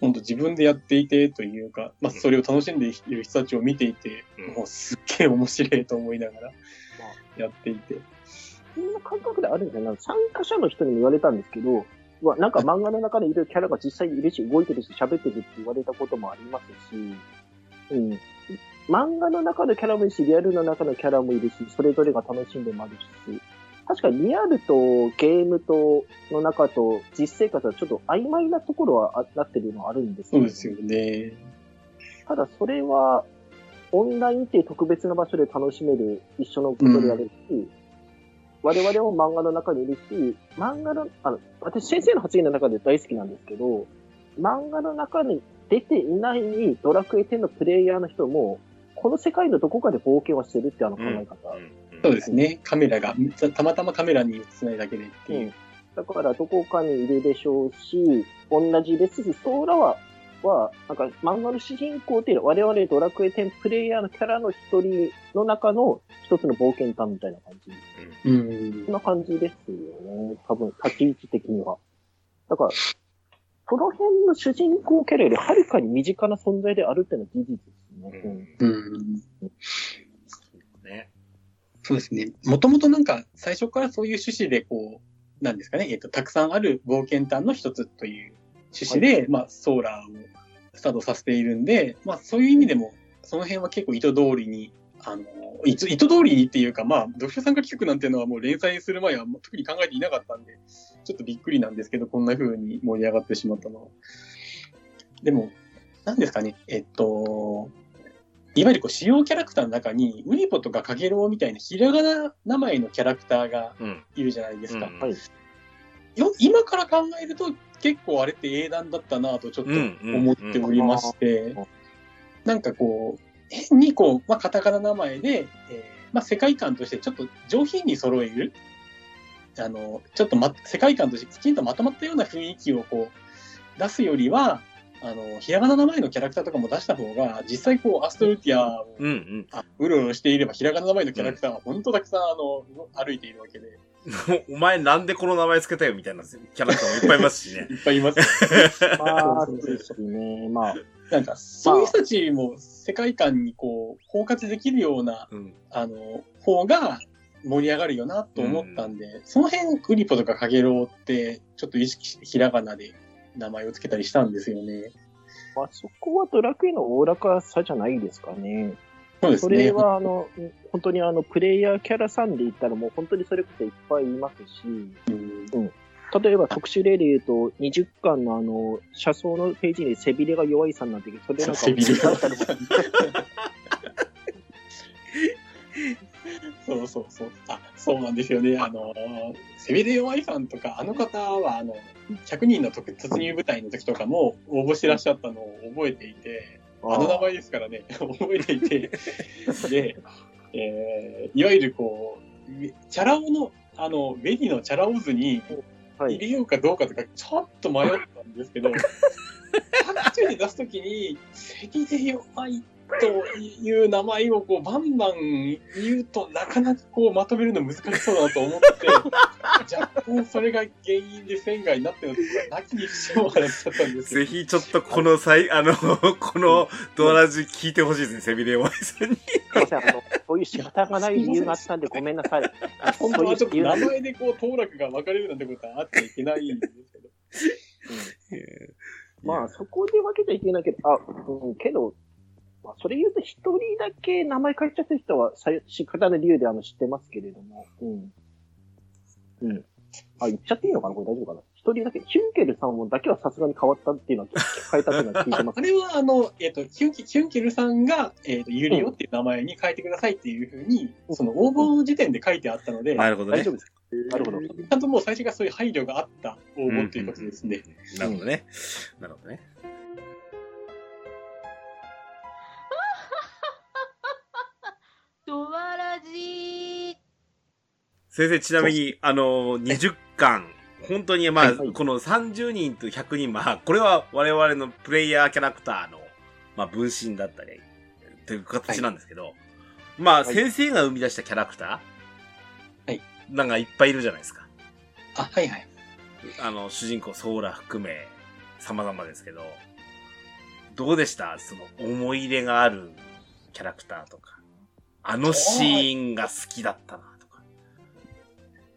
本当自分でやっていてというか、まあそれを楽しんでいる人たちを見ていて、うんもうすっげえ面白いと思いながらやっていて。そんな感覚であるんですよね。参加者の人にも言われたんですけど、うわなんか漫画の中でいるキャラが実際にいるし、動いてるし、喋ってるって言われたこともありますし、うん。漫画の中のキャラもいるし、リアルの中のキャラもいるし、それぞれが楽しんでもあるし、確かにリアルとゲームとの中と実生活はちょっと曖昧なところはあなってるのはあるんですそうですよね。ただそれは、オンラインっていう特別な場所で楽しめる一緒のことでやるし、我々も漫画の中にいるし、漫画の、あの、私先生の発言の中で大好きなんですけど、漫画の中に出ていないドラクエ10のプレイヤーの人も、この世界のどこかで冒険をしてるっていうあの考え方。そうですね。カメラが、たたまたまカメラに映ないだけでっていう。だからどこかにいるでしょうし、同じですし、ソーラは、は、なんか漫画の主人公っていうのは我々ドラクエ10プレイヤーのキャラの一人の中の一つの冒険探みたいな感じ。うんそんな感じですよね。多分、立ち位置的には。だから、この辺の主人公キャラよりはるかに身近な存在であるっていうのは事実ですね。うんうん。ね。そうですね。もともとなんか、最初からそういう趣旨で、こう、なんですかね、えっ、と、たくさんある冒険探の一つという趣旨で、まあ、ソーラーをスタートさせているんで、まあ、そういう意味でも、その辺は結構意図通りに、あの、意図意図通りにっていうか、まあ、読者参加企画なんていうのはもう連載する前は特に考えていなかったんで、ちょっとびっくりなんですけど、こんな風に盛り上がってしまったのは。でも、なんですかね、えっと、いわゆるこう主要キャラクターの中に、ウニポとかカゲロウみたいなひらがな名前のキャラクターがうん。いるじゃないですか。うんはいよ今から考えると結構あれって英断だったなとちょっと思っておりまして、なんかこう、変にこう、まあ、カタカナ名前で、えーまあ、世界観としてちょっと上品に揃える、あの、ちょっとま、世界観としてきちんとまとまったような雰囲気をこう、出すよりは、あの、ひらがな名前のキャラクターとかも出した方が、実際こう、アストルティアを、うんうん。あうろうろしていれば、ひらがな名前のキャラクターは本当たくさん、あの、歩いているわけで、お前なんでこの名前つけたよみたいなキャラクターもいっぱいいますしね。いっぱいいます。まあ、そそうですね。まあ、なんか、そういう人たちも世界観にこう、包括できるような、うん。あの、方が盛り上がるよなと思ったんで、その辺、ウリポとかカゲロウって、ちょっと意識してひらがなで名前をつけたりしたんですよね。まあ、そこはドラクエのおおらかさじゃないですかね。そうですね。それは、あの、本当にあの、プレイヤーキャラさんで言ったらもう本当にそれこそいっぱいいますし、うん例えば特殊例で言うと、20巻のあの、車窓のページに背びれが弱いさんなんて、それなんか、背びれがだったそうそうそう。あ、そうなんですよね。あの、セビレヨワイさんとか、あの方は、あの、100人の特突入部隊の時とかも応募してらっしゃったのを覚えていて、あの名前ですからね、覚えていて、で、えーいわゆるこう、チャラ男の、あの、ベリのチャラ男図にはい。入れようかどうかとか、ちょっと迷ったんですけど、各地で出すときに、セビレヨワイという名前をこうバンバン言うとなかなかこうまとめるの難しそうだなと思って、若干それが原因で仙外になってるのとか、なきにしもあらずだったんですぜよ。ひちょっとこの際、あの、このドアラジ聞いてほしいですね、セビレオワイさんに。すいません、あの、そういう仕方がない理由があったんでごめんなさい。本当はちょっと名前でこう当落が分かれるなんてことはあっちゃいけないんですけど。まあ、そこで分けちゃいけないけど、あ、うん、けど、まあ、それ言うと一人だけ名前変えちゃってる人は、さ仕方の理由であの知ってますけれども、うん。うん。あ、言っちゃっていいのかな？これ大丈夫かな？一人だけ、ヒュンケルさんもだけはさすがに変わったっていうのは、変えたっていうのは聞いてますああ。れは、あの、えっ、と、ヒュンケヒュンケルさんが、えっ、と、ユリオっていう名前に変えてくださいっていうふうに、その応募の時点で書いてあったので、なるほどね大丈。夫ですかなるほど。ちゃんともう最初からそういう配慮があった応募っていうことですね。なるほどね。なるほどね。ドワラジ先生、ちなみに、あの、20巻、本当に、まあ、はいはいこの30人と100人、まあ、これは我々のプレイヤーキャラクターの、まあ、分身だったり、という形なんですけど、まあ、はい先生が生み出したキャラクターはい。なんかいっぱいいるじゃないですか。あ、はいはい。あの、主人公、ソーラ含め、様々ですけど、どうでした？その、思い入れがあるキャラクターとか。あのシーンが好きだったな、とか。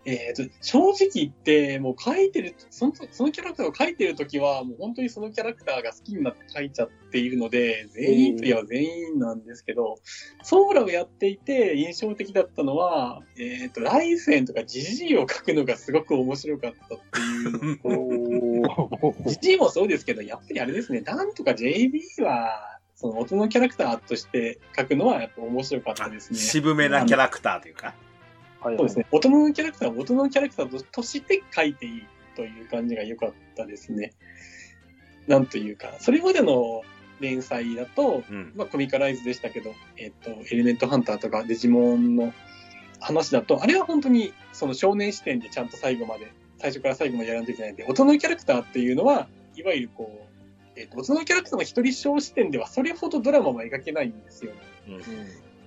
えっ、と、正直言って、もう書いてる、その、そのキャラクターを書いてるときは、もう本当にそのキャラクターが好きになって書いちゃっているので、全員といえば全員なんですけど、ソーラをやっていて印象的だったのは、えっ、と、ライセンとかジジイを書くのがすごく面白かったっていう。ジジイもそうですけど、やっぱりあれですね、ダンとか JB は、その音のキャラクターとして書くのはやっぱ面白かったですね。渋めなキャラクターというか。はいそうですね。音のキャラクターは音のキャラクターととして書いていいという感じが良かったですね。なんというか、それまでの連載だと、うん。まあコミカライズでしたけど、えっ、と、エレメントハンターとかデジモンの話だと、あれは本当にその少年視点でちゃんと最後まで、最初から最後までやらないといけないんで、音のキャラクターっていうのは、いわゆるこう、えっ、と、音のキャラクターの一人称視点ではそれほどドラマは描けないんですよ。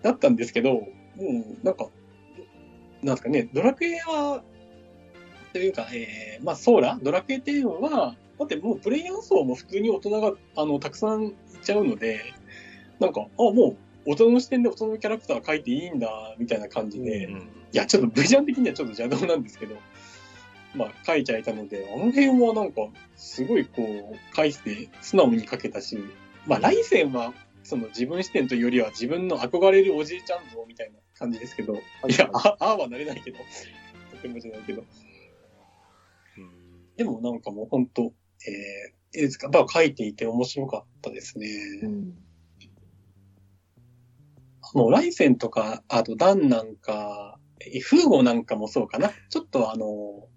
だったんですけど、もう、なんか、なんですかね、ドラクエは、というか、えー、まあ、ソーラ、ドラクエ10は、だってもうプレイヤー層も普通に大人が、あの、たくさんいちゃうので、なんか、あ、もう、大人の視点で大人のキャラクター描いていいんだ、みたいな感じで、いうん。や、ちょっと V ジャン的にはちょっと邪道なんですけど、まあ、書いちゃいたので、あの辺はなんか、すごいこう、返して素直に書けたし、まあ、来世は、その自分視点というよりは自分の憧れるおじいちゃん像みたいな感じですけど、いや、ああはなれないけど、とてもじゃないけど、うん。でもなんかもう本当、えー、いいですか、まあ書いていて面白かったですね。うん。あの、ライセンとか、あとダンなんか、えフーゴなんかもそうかな？ちょっとあの、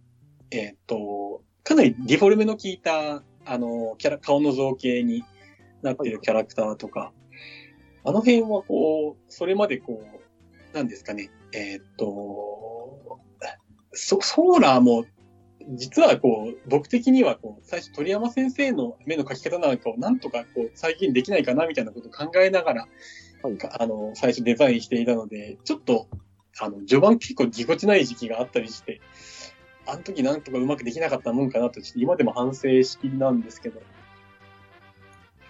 えっ、と、かなりディフォルメの効いた、あの、キャラ、顔の造形になってるキャラクターとか、あの辺はこう、それまでこう、なんですかね、えっ、と、ソソーラーも、実はこう、僕的にはこう、最初鳥山先生の目の描き方なんかをなんとかこう、再現できないかなみたいなことを考えながら、はい。かあの、最初デザインしていたので、ちょっと、あの、序盤結構ぎこちない時期があったりして、あの時なんとかうまくできなかったもんかなと、ちょっと今でも反省しきりなんですけど、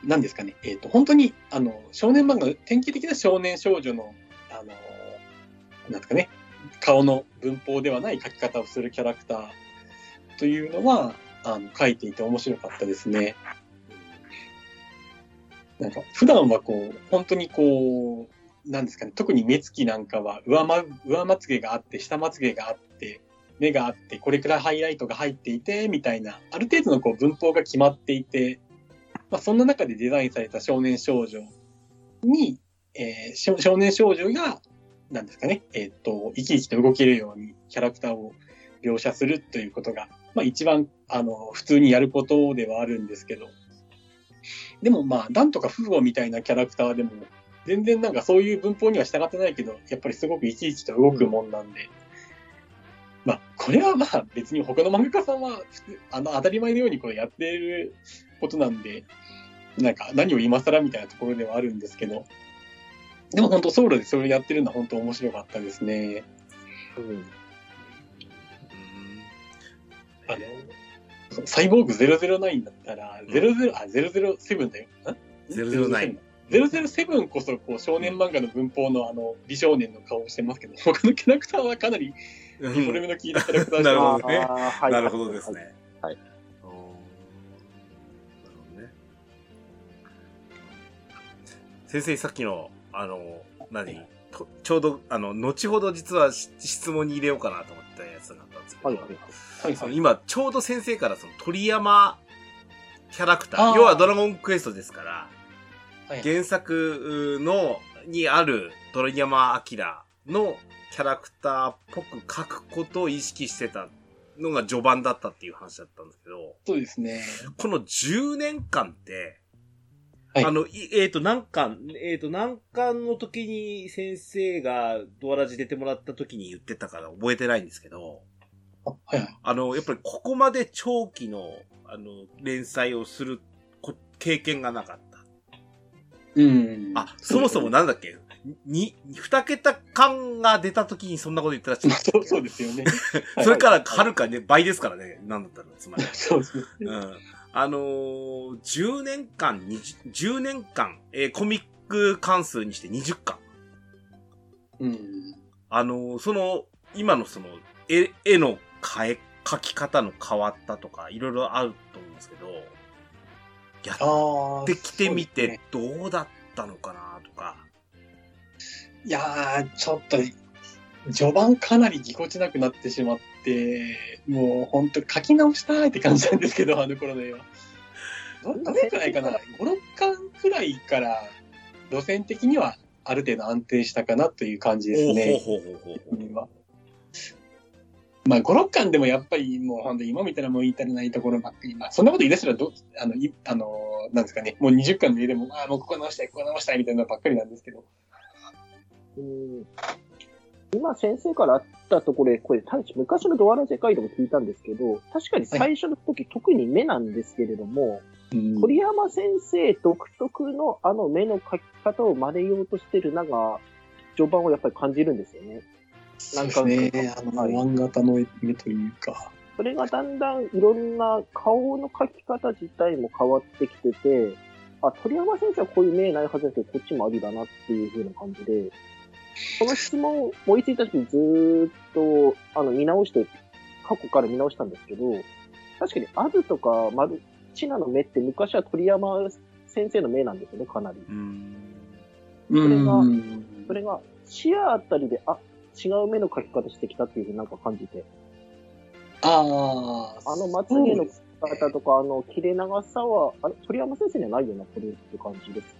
なんですかね、えっ、と、本当に、あの、少年漫画、典型的な少年少女の、あの、なんですかね、顔の文法ではない書き方をするキャラクターというのは、あの、書いていて面白かったですね。なんか、普段はこう、本当にこう、なんですかね、特に目つきなんかは上ま、上まつげがあって、下まつげがあって、目があって、これくらいハイライトが入っていて、みたいな、ある程度のこう文法が決まっていて、まあ、そんな中でデザインされた少年少女に、えー少年少女が、なんですかね、えーっと、生き生きと動けるようにキャラクターを描写するということが、まあ一番、あの、普通にやることではあるんですけど、でもまあ、なんとかフゴみたいなキャラクターでも、全然なんかそういう文法には従ってないけど、やっぱりすごく生き生きと動くもんなんで、まあ、これはまあ別に他の漫画家さんは普通、あの、当たり前のようにこれやっていることなんで、なんか何を今更みたいなところではあるんですけど、でも本当ソウルでそれをやってるのは本当面白かったですね。うんあの、サイボーグ009だったら、00、あ、007だよ。ん？009。007こそ、こう、少年漫画の文法のあの、美少年の顔をしてますけど、他のキャラクターはかなり、うんデフォルメの効いたキャラクター なるほど。どねなるほどですね。はい。なるほどね。先生さっきの、あの、何？とちょうど、あの、後ほど実はし質問に入れようかなと思ったやつだったんですけど、はいはい。はいはい。その今、ちょうど先生からその鳥山キャラクター、要はドラゴンクエストですから、はい原作の、にある鳥山明のキャラクターっぽく描くことを意識してたのが序盤だったっていう話だったんですけど、そうですね。この10年間って、はいあの、いえっ、と、何巻、えっ、と、何巻の時に先生がドアラジ出てもらった時に言ってたから覚えてないんですけど、あはいはい。あの、やっぱりここまで長期の、あの、連載をするこ経験がなかった。うん。あ、そもそもなんだっけ？に、二桁巻が出た時にそんなこと言ったらしいそうそうですよね。はいそれからはるかね、倍ですからね、なんだったら、つまり。そうですね。うん。あのー、10年間、20 10年間、えーコミック関数にして20巻。うん。あのーその、今のその、絵、絵の変え、描き方の変わったとか、いろいろあると思うんですけど、や。ってきてみて、どうだったのかなとか。いやー、ちょっと、序盤かなりぎこちなくなってしまって、もう本当書き直したいって感じなんですけど、あの頃の絵は。どどれくらいかな ?5、6巻くらいから、路線的にはある程度安定したかなという感じですね。まあ、5、6巻でもやっぱりもう本当今みたいなもう言い足りないところばっかり、まあ、そんなこと言い出したらど、あの、いあの、なんですかね、もう20巻の絵でも、ああ、もうここ直したい、ここ直したいみたいなのばっかりなんですけど。うん今先生からあったところで、これ、昔のドアラ世界でも聞いたんですけど、確かに最初の時、特に目なんですけれども、うん鳥山先生独特のあの目の描き方を真似ようとしてる、なんか、序盤をやっぱり感じるんですよね。そうですね。あの、はい漫型の目というか。それがだんだんいろんな顔の描き方自体も変わってきてて、あ、鳥山先生はこういう目ないはずだけど、こっちもありだなっていう風な感じで、この質問を思いついた時にずーっと、あの、見直して、過去から見直したんですけど、確かにアズとかマルチナの目って昔は鳥山先生の目なんですよね、かなり。うん。れがうんそれが視野あたりで、あ、違う目の描き方してきたっていう風になんか感じて。ああ。あのまつげの方とか、あの、切れ長さは、あれ、鳥山先生にはないよな、これって感じです。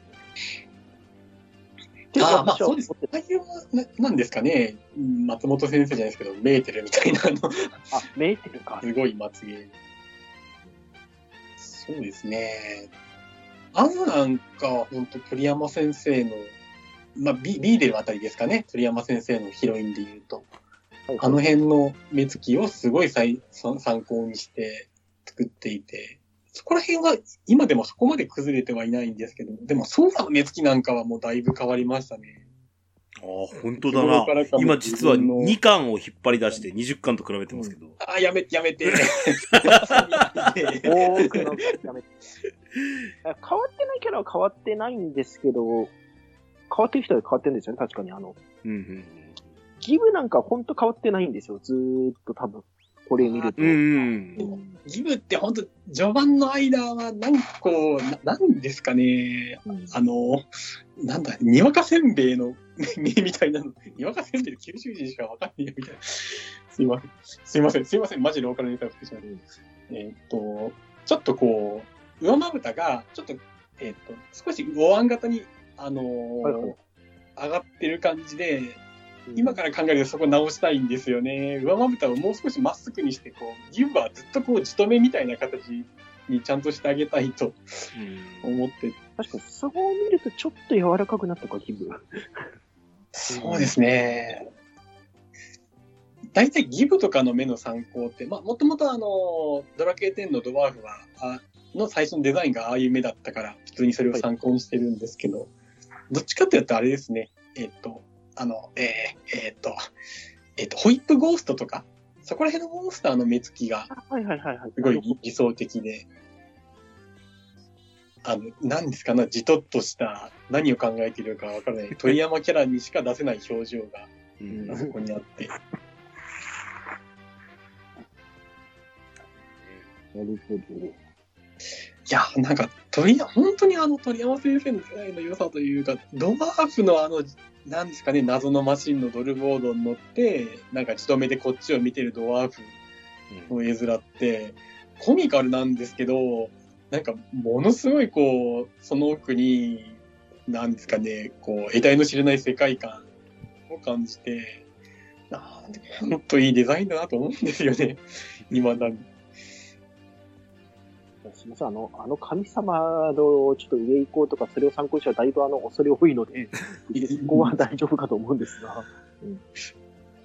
ってああ、まあそうです。内容はな、なんですかね。うん松本先生じゃないですけど、メーテルみたいな、あの、あ、メーテルか。すごいまつげ。そうですね。あのなんか、本当鳥山先生の、まあ、ビビーデルあたりですかね。鳥山先生のヒロインで言うと。はいあの辺の目つきをすごい参考にして作っていて、そこら辺は今でもそこまで崩れてはいないんですけど、でもソーラの目つきなんかはもうだいぶ変わりましたね。ああ、本当だな。今実は2巻を引っ張り出して20巻と比べてますけど。ああ、やめて、やめて。多くのやめて変わってないキャラは変わってないんですけど、変わってる人は変わってるんですよね、確かに。あの、うんうんギブなんか本当変わってないんですよ、ずーっと多分。これ見ると。ギブって本当序盤の間は、なんかこう、ななんですかね、うんあの、なんだ、にわかせんべいの目 みたいなの、にわかせんべいの九州人しかわかんないよみたいな。すいません。すいません。すいません。マジローカルネタをしてしまって。えーっと、ちょっとこう、上まぶたが、ちょっと、えーっと、少しお椀型に、あのーはいはい上がってる感じで、今から考えるとそこ直したいんですよね。上まぶたをもう少しまっすぐにして、こう、ギブはずっとこう、じとめみたいな形にちゃんとしてあげたいと思って。確かに、そう見るとちょっと柔らかくなったか、ギブ。そうですね。大体ギブとかの目の参考って、まあ、もともとあの、ドラケー10のドワーフは、あの最初のデザインがああいう目だったから、普通にそれを参考にしてるんですけど、どっちかっていうとあれですね、えっと、あの、えーえーっと、えーっと、ホイップゴーストとか、そこら辺のモンスターの目つきがはいはいはいはい。すごい理理想的で、あの、何ですかね、じとっとした、何を考えているかわからない、鳥山キャラにしか出せない表情が、うんあそこにあって。なるほど。や、なんか、鳥山、本当にあの鳥山先生の世代の良さというか、ドワーフのあの、なんですかね、謎のマシンのドルボードに乗って、なんか、一目でこっちを見てるドワーフの絵面って、コミカルなんですけど、なんか、ものすごいこう、その奥に、なんですかね、こう、得体の知れない世界観を感じて、なんで、ほんといいデザインだなと思うんですよね。今だに。すみません、あの、あの神様のちょっと上行こうとか、それを参考にしたらだいぶあの、恐れ多いので、そこは大丈夫かと思うんですが。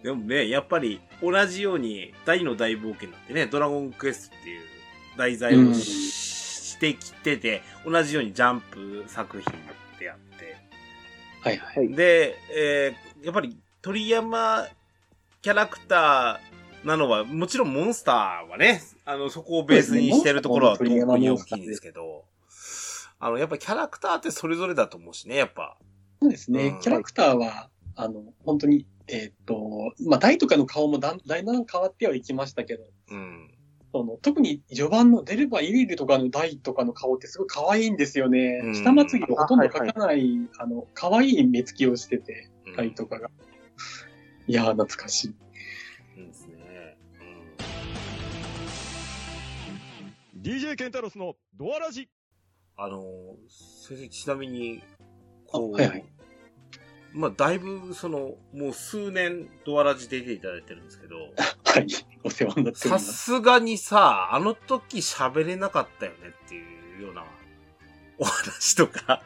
でもね、やっぱり同じように大の大冒険なんてね、ドラゴンクエストっていう題材をし,、してきてて、同じようにジャンプ作品であって。はいはい。で、えーやっぱり鳥山キャラクターなのは、もちろんモンスターはね、あの、そこをベースにしてるところは特に大きいんですけど、あの、やっぱりキャラクターってそれぞれだと思うしね、やっぱ。そうですね、うんキャラクターは、あの、本当に、えーっと、まあ、大とかの顔もだんだん変わってはいきましたけど、うん。その特に序盤のデルバ・イリルとかの大とかの顔ってすごい可愛いんですよね。うん下まつげをほとんど描かない、あの、可愛い目つきをしてて、うん大とかが。いやー、懐かしい。DJ ケンタロスのドアラジあの、先生、ちなみに、こう、あはいはいまあ、だいぶ、その、もう数年、ドアラジ出ていただいてるんですけど、はい。お世話になっておりさます。すがにさ、あの時喋れなかったよねっていうようなお話とか、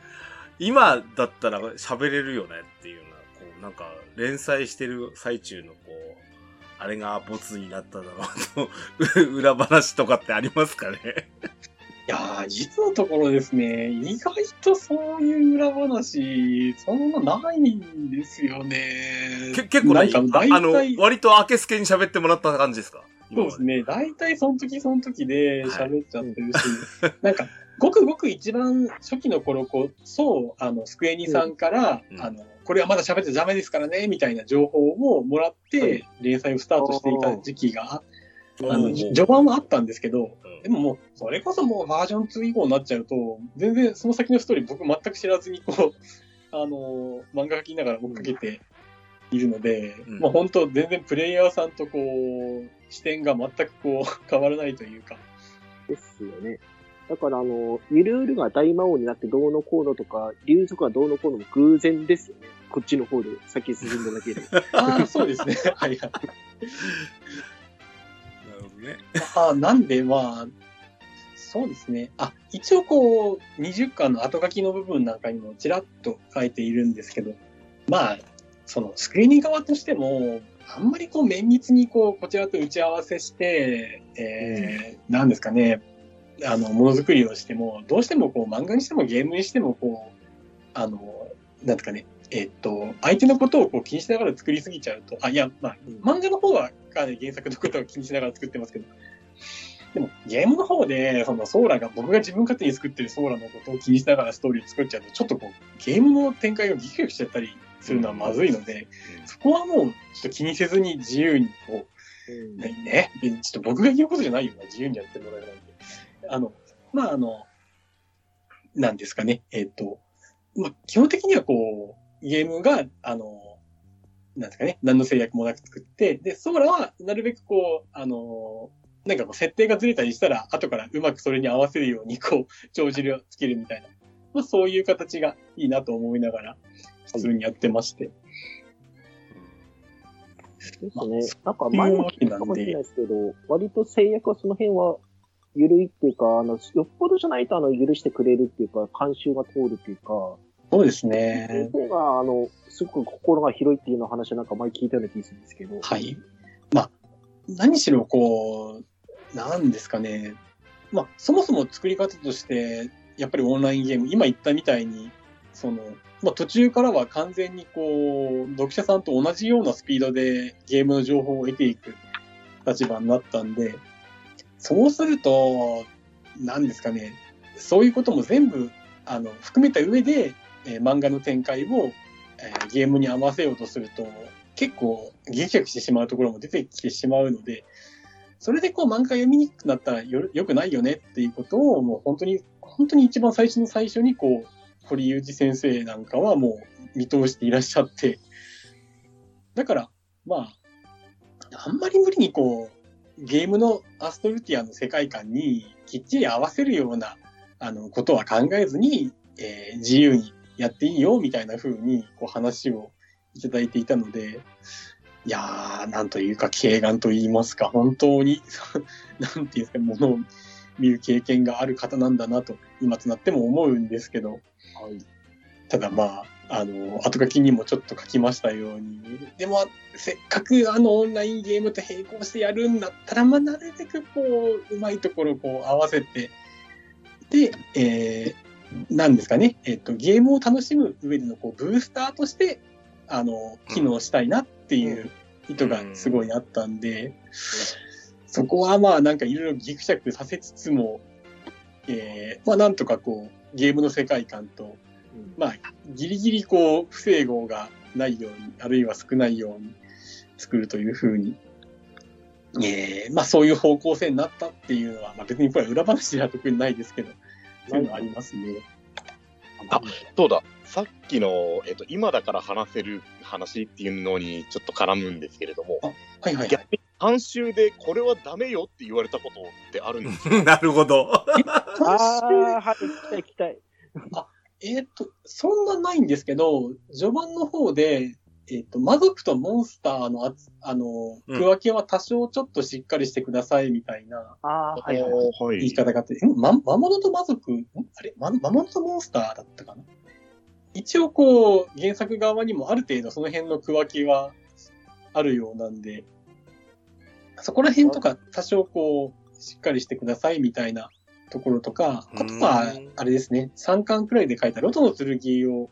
今だったら喋れるよねっていうような、こう、なんか、連載してる最中の、こう、あれがボツになっただろうと、裏話とかってありますかね？いやー、実のところですね、意外とそういう裏話、そんなないんですよね。け結構何なんか大ああの体、、割と明けすけに喋ってもらった感じですか？そうですね。大体その時その時で喋っちゃってるし、は なんか、ごくごく一番初期の頃こそ、あの、スクエニさんから、うん。あの、これはまだ喋っちゃダメですからね、みたいな情報をもらって、連載をスタートしていた時期が、あの、序盤はあったんですけど、うんでももう、それこそもうバージョン2以降になっちゃうと、全然その先のストーリー僕全く知らずにこう、あの、漫画描きながら追っかけているので、うんまあ本当全然プレイヤーさんとこう、視点が全くこう、変わらないというか。ですよね。だから、あの、ゆるーるが大魔王になってどうのこうのとか、竜族がどうのこうのも偶然ですよね。こっちの方で先進んだだけで。ああ、そうですね。はいはい。なるほどね。ああ、なんでまあ、そうですね。あ、一応こう、20巻の後書きの部分なんかにもちらっと書いているんですけど、まあ、そのスクリーニング側としても、あんまりこう綿密にこう、こちらと打ち合わせして、えー、なんですかね、あの、ものづくりをしても、どうしてもこう、漫画にしてもゲームにしてもこう、あの、なんですかね、えっと、相手のことをこう気にしながら作りすぎちゃうと、あ、いや、まあ、漫画の方はかなり原作のことを気にしながら作ってますけど、でも、ゲームの方で、そのソーラが、僕が自分勝手に作ってるソーラのことを気にしながらストーリーを作っちゃうと、ちょっとこう、ゲームの展開がギクギクしちゃったりするのはまずいので、そこはもう、ちょっと気にせずに自由にこう、ね、ね、ちょっと僕が言うことじゃないよな、自由にやってもらえない。あの、まあ、あの、なんですかね、えっ、と、まあ、基本的にはこう、ゲームが、あの、なんですかね、何の制約もなく作って、で、ソーラは、なるべくこう、あの、なんかこう、設定がずれたりしたら、後からうまくそれに合わせるように、こう、帳尻をつけるみたいな。まあ、そういう形がいいなと思いながら、普通にやってまして。ですね。なんか前も聞いたかもしれないですけど、割と制約はその辺は緩いっていうか、あの、よっぽどじゃないとあの、許してくれるっていうか、慣習が通るっていうか、そうです先ね。生が、あの、すごく心が広いっていうような話はなんか前聞いたような気がするんですけど。はい。まあ、何しろこう、なんですかね。まあ、そもそも作り方として、やっぱりオンラインゲーム、今言ったみたいに、その、まあ途中からは完全にこう、読者さんと同じようなスピードでゲームの情報を得ていく立場になったんで、そうすると、なんですかね、そういうことも全部、あの、含めた上で、えー漫画の展開を、えーゲームに合わせようとすると、結構、劇薬してしまうところも出てきてしまうので、それでこう漫画読みにくくなったらよよくないよねっていうことを、もう本当に、本当に一番最初の最初にこう、堀裕二先生なんかはもう見通していらっしゃって、だから、まあ、あんまり無理にこう、ゲームのアストルティアの世界観にきっちり合わせるような、あの、ことは考えずに、えー自由にやっていいよ、みたいな風に、こう話をいただいていたので、いやー、なんというか、軽眼と言いますか、本当に、なんていうんですか、ものを見る経験がある方なんだなと、今となっても思うんですけど、ただまあ、あの、後書きにもちょっと書きましたように、でも、せっかくあのオンラインゲームと並行してやるんだったら、まあ、なるべくこう、うまいところをこう合わせて、で、えー、なんですかね、えっ、と、ゲームを楽しむ上でのこうブースターとして、あの、機能したいなっていう意図がすごいあったんで、そこはまあなんかいろいろギクシャクさせつつも、えー、まあなんとかこう、ゲームの世界観と、まあ、ギリギリこう、不整合がないように、あるいは少ないように作るというふうに、えー、まあそういう方向性になったっていうのは、まあ別にこれは裏話では特にないですけど、そういうのはありますね。あそうだ、さっきの、えっと、今だから話せる話っていうのにちょっと絡むんですけれども、はいはいはい。逆に監修でこれはダメよって言われたことってあるんですよ。なるほど。ああ、はい、行きたい行きたい。えっ、と、そんなないんですけど、序盤の方で、えっ、と、魔族とモンスターのあつ、あの、うん。区分けは多少ちょっとしっかりしてくださいみたいなああ、はいはい。はい。は言い方があって、んま、魔物と魔族、ん？あれ？ま魔物とモンスターだったかな？一応こう、原作側にもある程度その辺の区分けはあるようなんで、そこら辺とか多少こう、しっかりしてくださいみたいなところとか、あとはうん、あれですね、3巻くらいで書いたロトの剣を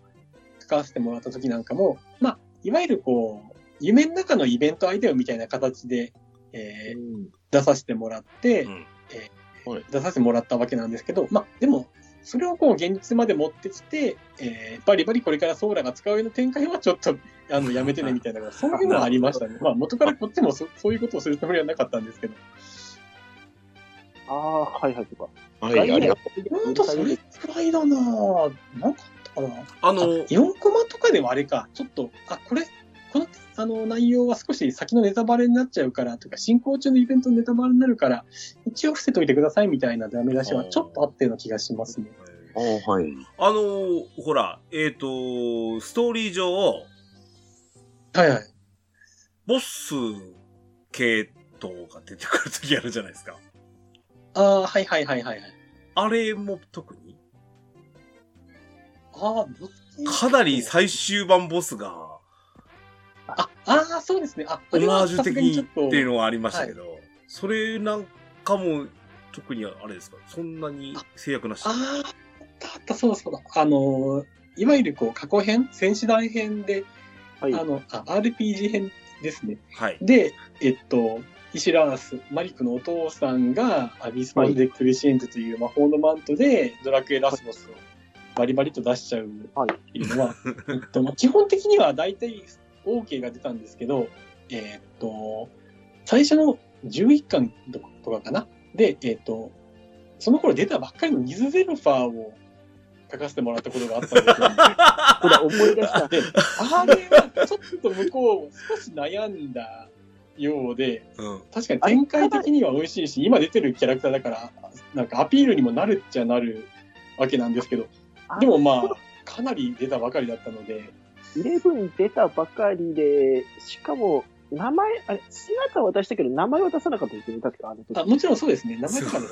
書かせてもらった時なんかも、まあ、いわゆるこう、夢の中のイベントアイデアみたいな形で、えー出させてもらって、うんえーはい出させてもらったわけなんですけど、まあ、でも、それをこう現実まで持ってきて、えーバリバリこれからソーラが使うような展開はちょっと、あの、やめてねみたいな、そういうのはありましたね。まあ、元からこっちもそそういうことをするつもりはなかったんですけど。ああ、はいはい、とか。はい、ありがとほんとそれくらいだなぁ。なんかあったかなあの、4コマとかでもあれか、ちょっと、あ、これ、この、あの、内容は少し先のネタバレになっちゃうから、とか、進行中のイベントのネタバレになるから、一応伏せといてくださいみたいなダメ出しはちょっとあったような気がしますね。う。はい。あの、ほら、えっ、と、ストーリー上、はいはい。ボス系統が出てくるときあるじゃないですか。ああ、はいはいはいはいはい。あれも特に？ああ、かなり最終版ボスが、あ、ああ、そうですね。あ、オマージュ的にっていうのがありましたけど、それなんかも特にあれですか？そんなに制約なし？ああ、あったあった、そうだそうだ。あのー、いわゆるこう、過去編、戦士団編で、はい。あの、あ、RPG 編ですね。はい。で、えっと、イシラース、マリックのお父さんが、アビスマルデ・クリシエントという魔法のマントで、ドラクエラスボスをバリバリと出しちゃうっていうのは、えっと、まあ基本的には大体 OK が出たんですけど、えっと、最初の11巻とかかな？で、えっと、その頃出たばっかりのニズゼルファーを書かせてもらったことがあったんですよ。これ思い出した。で、あれはちょっと向こう少し悩んだようで、うん。確かに展開的には美味しいし、今出てるキャラクターだから、なんかアピールにもなるっちゃなるわけなんですけど、でもまあ、かなり出たばかりだったので、イレブン出たばかりで、しかも、名前、あれ、姿は出したけど、名前は出さなかったですよね、確かあの時。あもちろんそうですね、名前とかね。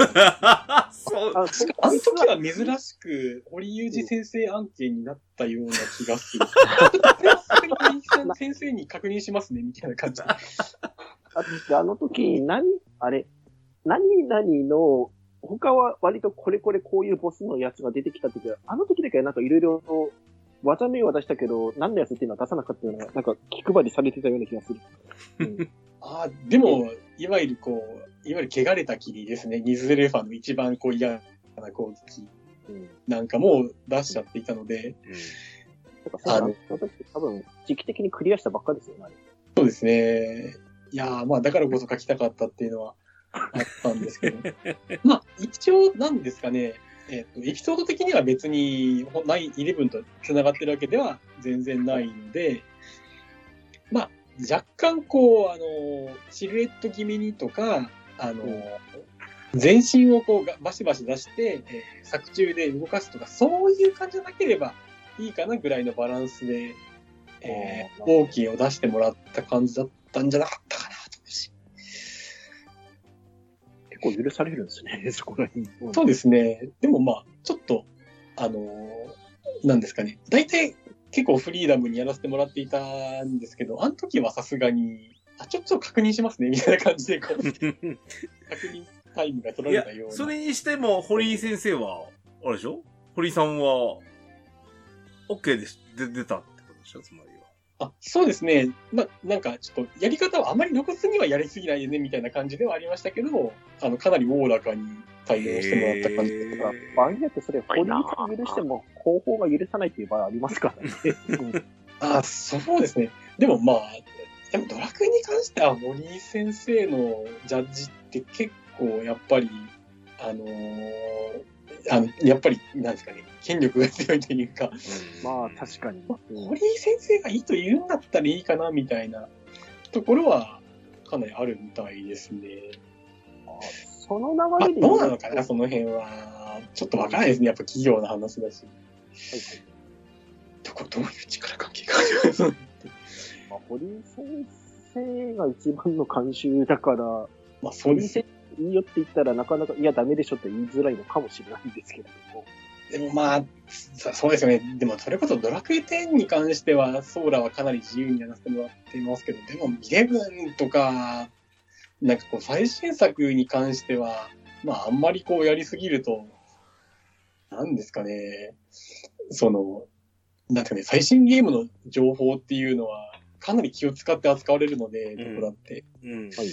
そう。あ確かあの時は珍しく、堀裕二先生案件になったような気がする。先生に確認しますね、みたいな感じ。ああの時、何、あれ、何々の、他は割とこれこれこういうボスのやつが出てきた時は、あの時だけなんかいろいろと技名は出したけど、何のやつっていうのは出さなかったような、なんか気配りされてたような気がする。うん、あーでも、いわゆるこう、いわゆる汚れた霧ですね。ニズゼルファの一番こう嫌な攻撃うん。なんかも出しちゃっていたので、うだあのあの時多分、時期的にクリアしたばっかですよね、あれ。そうですね。いやーまあだからこそ書きたかったっていうのはあったんですけど。まあ、一応なんですかね、えっ、と、エピソード的には別に、9-11と繋がってるわけでは全然ないので、まあ、若干こう、あの、シルエット気味にとか、あの、全身をこうがバシバシ出して、えー作中で動かすとか、そういう感じじゃなければいいかなぐらいのバランスで、えー、あー。OK を出してもらった感じだったんじゃなかっ結構許されるんですね、そこら辺。うんそうですね。でもまあ、ちょっと、あのーなんですかね。大体結構フリーダムにやらせてもらっていたんですけど、あの時はさすがに、あ、ちょっと確認しますね、みたいな感じで、こう、確認タイムが取られたよう、な。それにしても、堀井先生は、あれでしょ？堀井さんは、OK でし、で、出たってことでしょ？つまりは。あ、そうですね。まあ、なんか、ちょっと、やり方はあまり露骨にはやりすぎないでね、みたいな感じではありましたけど、あの、かなりおおらかに対応してもらった感じでだから場合によってそれ、堀井さん許しても、後方が許さないっていう場合ありますからね。うんあ、そうですね。でもまあ、でもドラクエに関しては森井先生のジャッジって結構やっぱり、あのーあの、やっぱり、なんですかね、権力が強いというか、まあ、確かに。うん森井先生がいいと言うんだったらいいかな、みたいなところは、かなりあるみたいですね。そのまあ、流れでどうなのかな、その辺は。ちょっとわからないですね。やっぱ企業の話だし。どこ、どういう力関係があるの？まあ、堀井先生が一番の監修だから、まあ、そうです堀井先生いいよって言ったらなかなか、いや、ダメでしょって言いづらいのかもしれないんですけれども。でもまあ、そそうですよね。でもそれこそドラクエ10に関しては、ソーラはかなり自由にやらせてもらっていますけど、でも11とか、なんかこう最新作に関しては、まああんまりこうやりすぎると、なんですかね、その、なんていうかね、最新ゲームの情報っていうのは、かなり気を使って扱われるので、うんどこだって。うん。はい。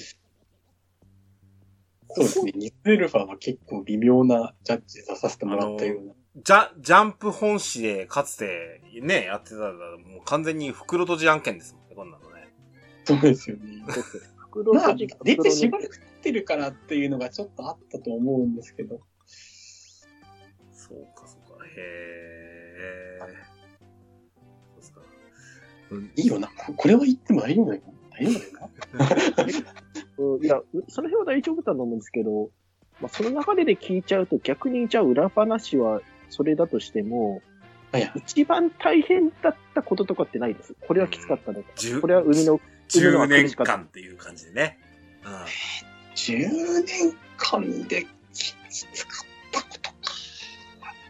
そうですね。ニッツエルファは結構微妙なジャッジ出させてもらったような。ジャ、ジャンプ本誌でかつてね、やってたら、もう完全に袋閉じ案件ですもんね、こんなのね。そうですよね。まあ、閉じ出てしばらく経ってるからっていうのがちょっとあったと思うんですけど。そうか、そうか。へえ。そうですか。うんいいよな。これは言っても大丈夫だよ。大丈夫だよな。うんいや、うその辺は大丈夫だと思うんですけど、まあ、その流れで聞いちゃうと逆にじゃあ裏話はそれだとしても、はいはい。一番大変だったこととかってないです？これはきつかったのか？十これは海の、海の10は苦年間っていう感じでね。うん。10年間できつかったことか。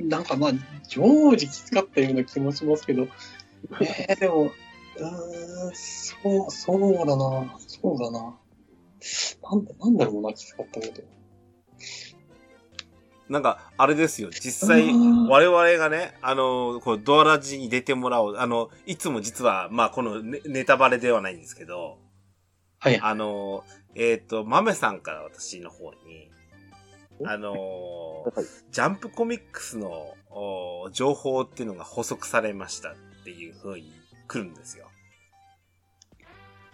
なんかまあ、常時きつかったような気もしますけど。えー、でも、うーん、そう、そうだな。そうだな。なんだ、なんだろうな、きつかったこと。なんか、あれですよ。実際うん、我々がね、あの、こう、ドアラジに出てもらおう。あの、いつも実は、まあ、このネネタバレではないんですけど、はい。あの、えっ、と、豆さんから私の方に、あの、はいジャンプコミックスのお情報っていうのが補足されましたっていう風に来るんですよ。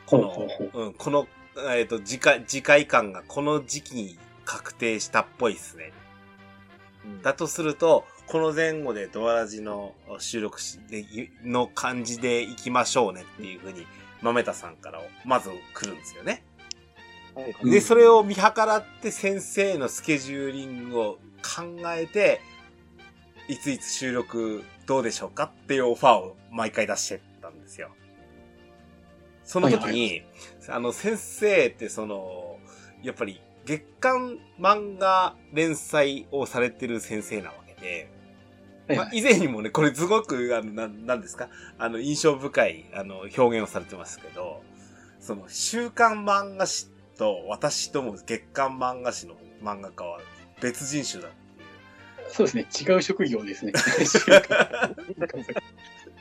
この、うん、この、えっ、と、次回、次回感がこの時期に確定したっぽいですね。だとすると、この前後でドアラジの収録しでの感じで行きましょうねっていう風に、豆田さんからまず来るんですよね。はいはいうんで、それを見計らって先生のスケジューリングを考えて、いついつ収録どうでしょうかっていうオファーを毎回出してたんですよ。その時に、はいあの、先生ってその、やっぱり月刊漫画連載をされてる先生なわけで、はいまあ、以前にもね、これすごく、あの、なん、なんですか？あの、印象深い、あの、表現をされてますけど、その、週刊漫画誌と私とも月刊漫画誌の漫画家は別人種だっていう。そうですね。違う職業ですね。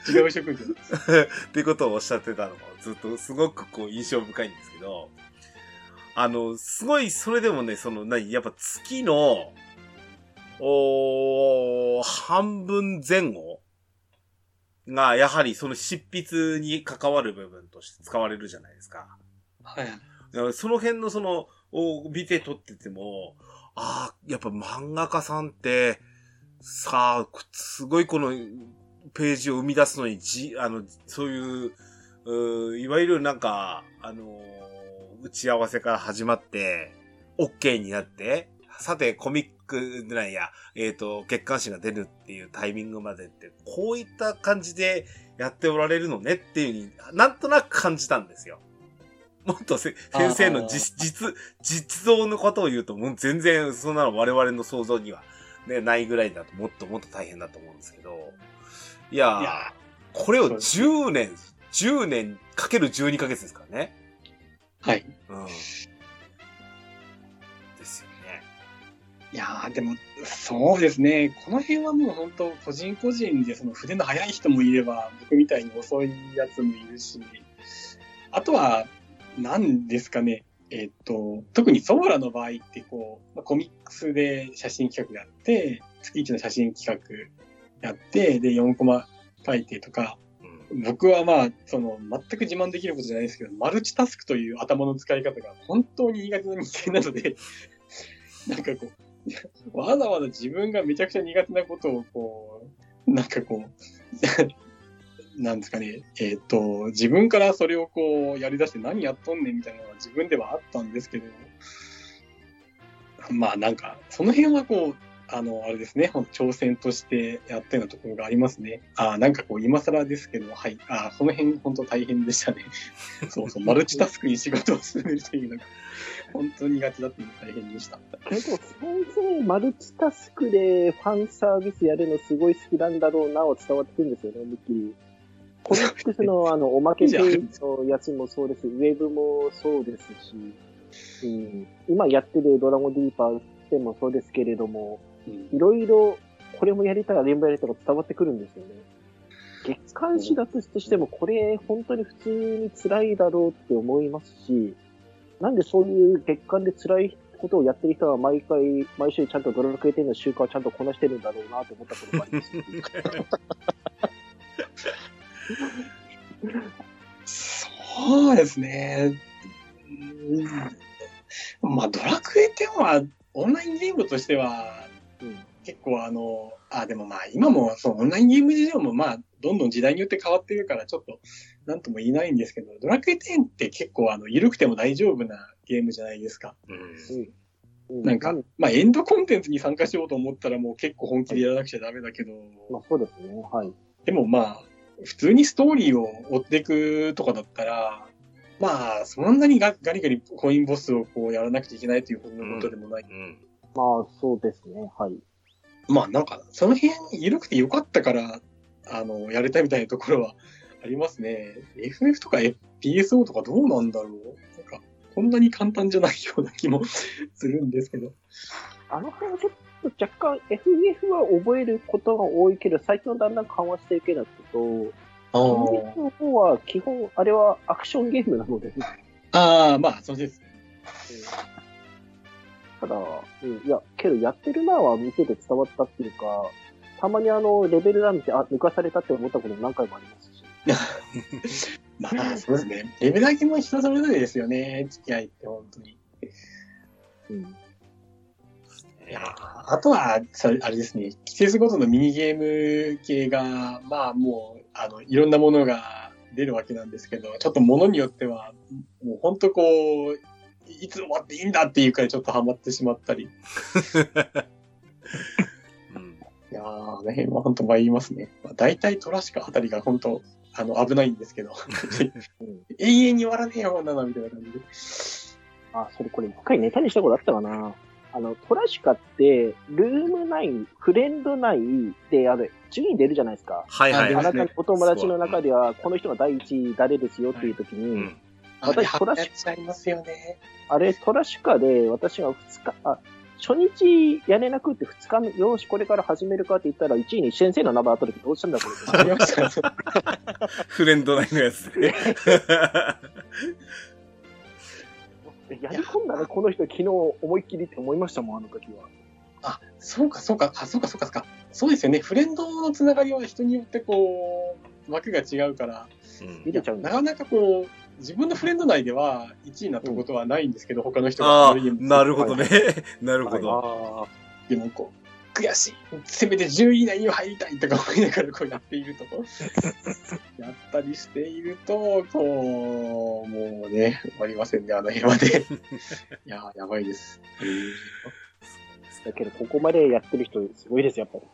違う職業です。っていうことをおっしゃってたのがずっとすごくこう印象深いんですけど、あの、すごいそれでもね、その、何、やっぱ月の、おー半分前後が、やはりその執筆に関わる部分として使われるじゃないですか。はい。だからその辺のその、を見て撮ってても、ああ、やっぱ漫画家さんって、さあ、すごいこのページを生み出すのに、じ、あの、そういう、うーいわゆるなんか、あのー打ち合わせから始まって、OK になって、さて、コミックないや、えっ、と、月刊誌が出るっていうタイミングまでって、こういった感じでやっておられるのねっていうふうに、なんとなく感じたんですよ。もっとせ先生の実、実、実像のことを言うと、もう全然そんなの我々の想像には、ね、ないぐらいだともっともっと大変だと思うんですけど。いやーいやこれをそうです10年、10年かける12ヶ月ですからね。はい。うん。ですよね。いやー、でも、そうですね。この辺はもう本当、個人個人で、その筆の速い人もいれば、僕みたいに遅いやつもいるし、あとは、何ですかね。えっと、特にソーラの場合って、こう、まあコミックスで写真企画やって、月1の写真企画やって、で、4コマ書いてとか、うん。僕はまあ、その、全く自慢できることじゃないですけど、マルチタスクという頭の使い方が本当に苦手な人間なので、なんかこう、わざわざ自分がめちゃくちゃ苦手なことをこう、なんかこう、なんですかね、えっ、と、自分からそれをこう、やり出して何やっとんねんみたいなのは自分ではあったんですけど、まあなんか、その辺はこう、あの、あれですね、挑戦としてやったようなところがありますね。あなんかこう、今更ですけど、はい。あその辺本当大変でしたね。そうそう、マルチタスクに仕事を進めるというのが、本当に苦手だったのが大変でした。けど、先生、マルチタスクでファンサービスやるのすごい好きなんだろうな、を伝わってくるんですよね、思いっきり。コミックスのあの、おまけページのやつもそうですし、ウェブもそうですし、うん、今やってるドラゴンディーパーでもそうですけれども、いろいろ、これもやりたい、あれもやりたいとか伝わってくるんですよね。月刊誌だとしても、これ本当に普通に辛いだろうって思いますし、なんでそういう月間で辛いことをやってる人は毎回、毎週ちゃんとドラクエ10の習慣をちゃんとこなしてるんだろうなと思ったことがあります。そうですね。うんまあ、ドラクエ10は、オンラインゲームとしては、うん結構あの、あ、でもまあ今もそう、オンラインゲーム事情もまあ、どんどん時代によって変わってるから、ちょっと、なんとも言えないんですけど、ドラクエ10って結構あの、緩くても大丈夫なゲームじゃないですか。うん。うなんか、まあエンドコンテンツに参加しようと思ったらもう結構本気でやらなくちゃダメだけど、まあそうですね。はい。でもまあ、普通にストーリーを追っていくとかだったら、まあ、そんなにガガリガリコインボスをこうやらなくちゃいけないというほどのことでもない。うん。まあそうですね。はい。まあなんか、その辺緩くてよかったから、あの、やれたみたいなところはありますね。FF とか PSO とかどうなんだろうなんか、こんなに簡単じゃないような気もするんですけど。あの辺はちょっと若干 FF は覚えることが多いけど、最近はだんだん緩和していけなくと、あ FF の方は基本、あれはアクションゲームなので、あー、まあ、そうですね。ただ、うん、いや、けどやってるなは見てて伝わったっていうか、たまにあの、レベルラン見て、あ、抜かされたって思ったことも何回もありますし。まあ、そうですね。レベル上げも人それぞれですよね。付き合いって本当に。うん。いやーあとは、それあれですね、季節ごとのミニゲーム系が、まあもう、あの、いろんなものが出るわけなんですけど、ちょっとものによっては、もう本当こう、いつ終わっていいんだっていうかちょっとハマってしまったり。うん。いやー、あの辺は本当参りますね。まあ、大体トラシカあたりが本当、あの、危ないんですけど、うん 永遠に終わらねえよ、なの、みたいな感じで。あ、それこれ一回ネタにしたことあったかな。あの、トラシカって、ルーム内、フレンド内である、順位出るじゃないですか。はいはいはい。あなたのお友達の中では、この人が第一位誰ですよっていう時に、うん。私トラシやつありますよね。あれ、トラシカで私が2日、あ、初日やれなくって2日目、よし、これから始めるかって言ったら、1位に先生の名前あった時どうしたんだこれ。フレンド内のやつで。やり込んだね、この人昨日思いっきりって思いましたもん、あの時は。あ、そうか、そうか、あ、そうか、そうか、そうか。そうですよね。フレンドのつながりは人によってこう、枠が違うから、うん見れちゃうなかなかこう、自分のフレンド内では1位になったことはないんですけど、他の人ああがなるほどね。なるほど。でもこう、悔しいせめて10位以内には入りたいとか思いながらこうやっていると、やったりしていると、こう、もうね、終わりませんね、あの辺まで。いやー、やばいです。だけど、ここまでやってる人、すごいです、やっぱり。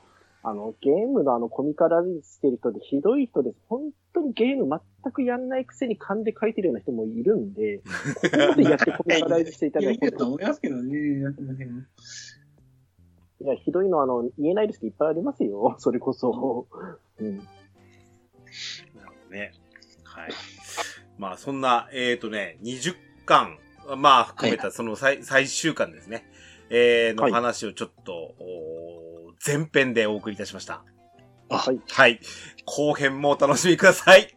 あの、ゲームのあの、コミカライズしてる人でひどい人です。本当にゲーム全くやんないくせに勘で書いてるような人もいるんで、ここまでやってコミカライズしていただいて いる、と思いますけどね、いや、ひどいのは、あの、言えないですけど、いっぱいありますよ。それこそ。うん。なるほどね。はい。まあ、そんな、えっ、とね、20巻、まあ、含めたその最,、最終巻ですね。えー、のはい話をちょっと、おー前編でお送りいたしました。はい。はい。後編もお楽しみください。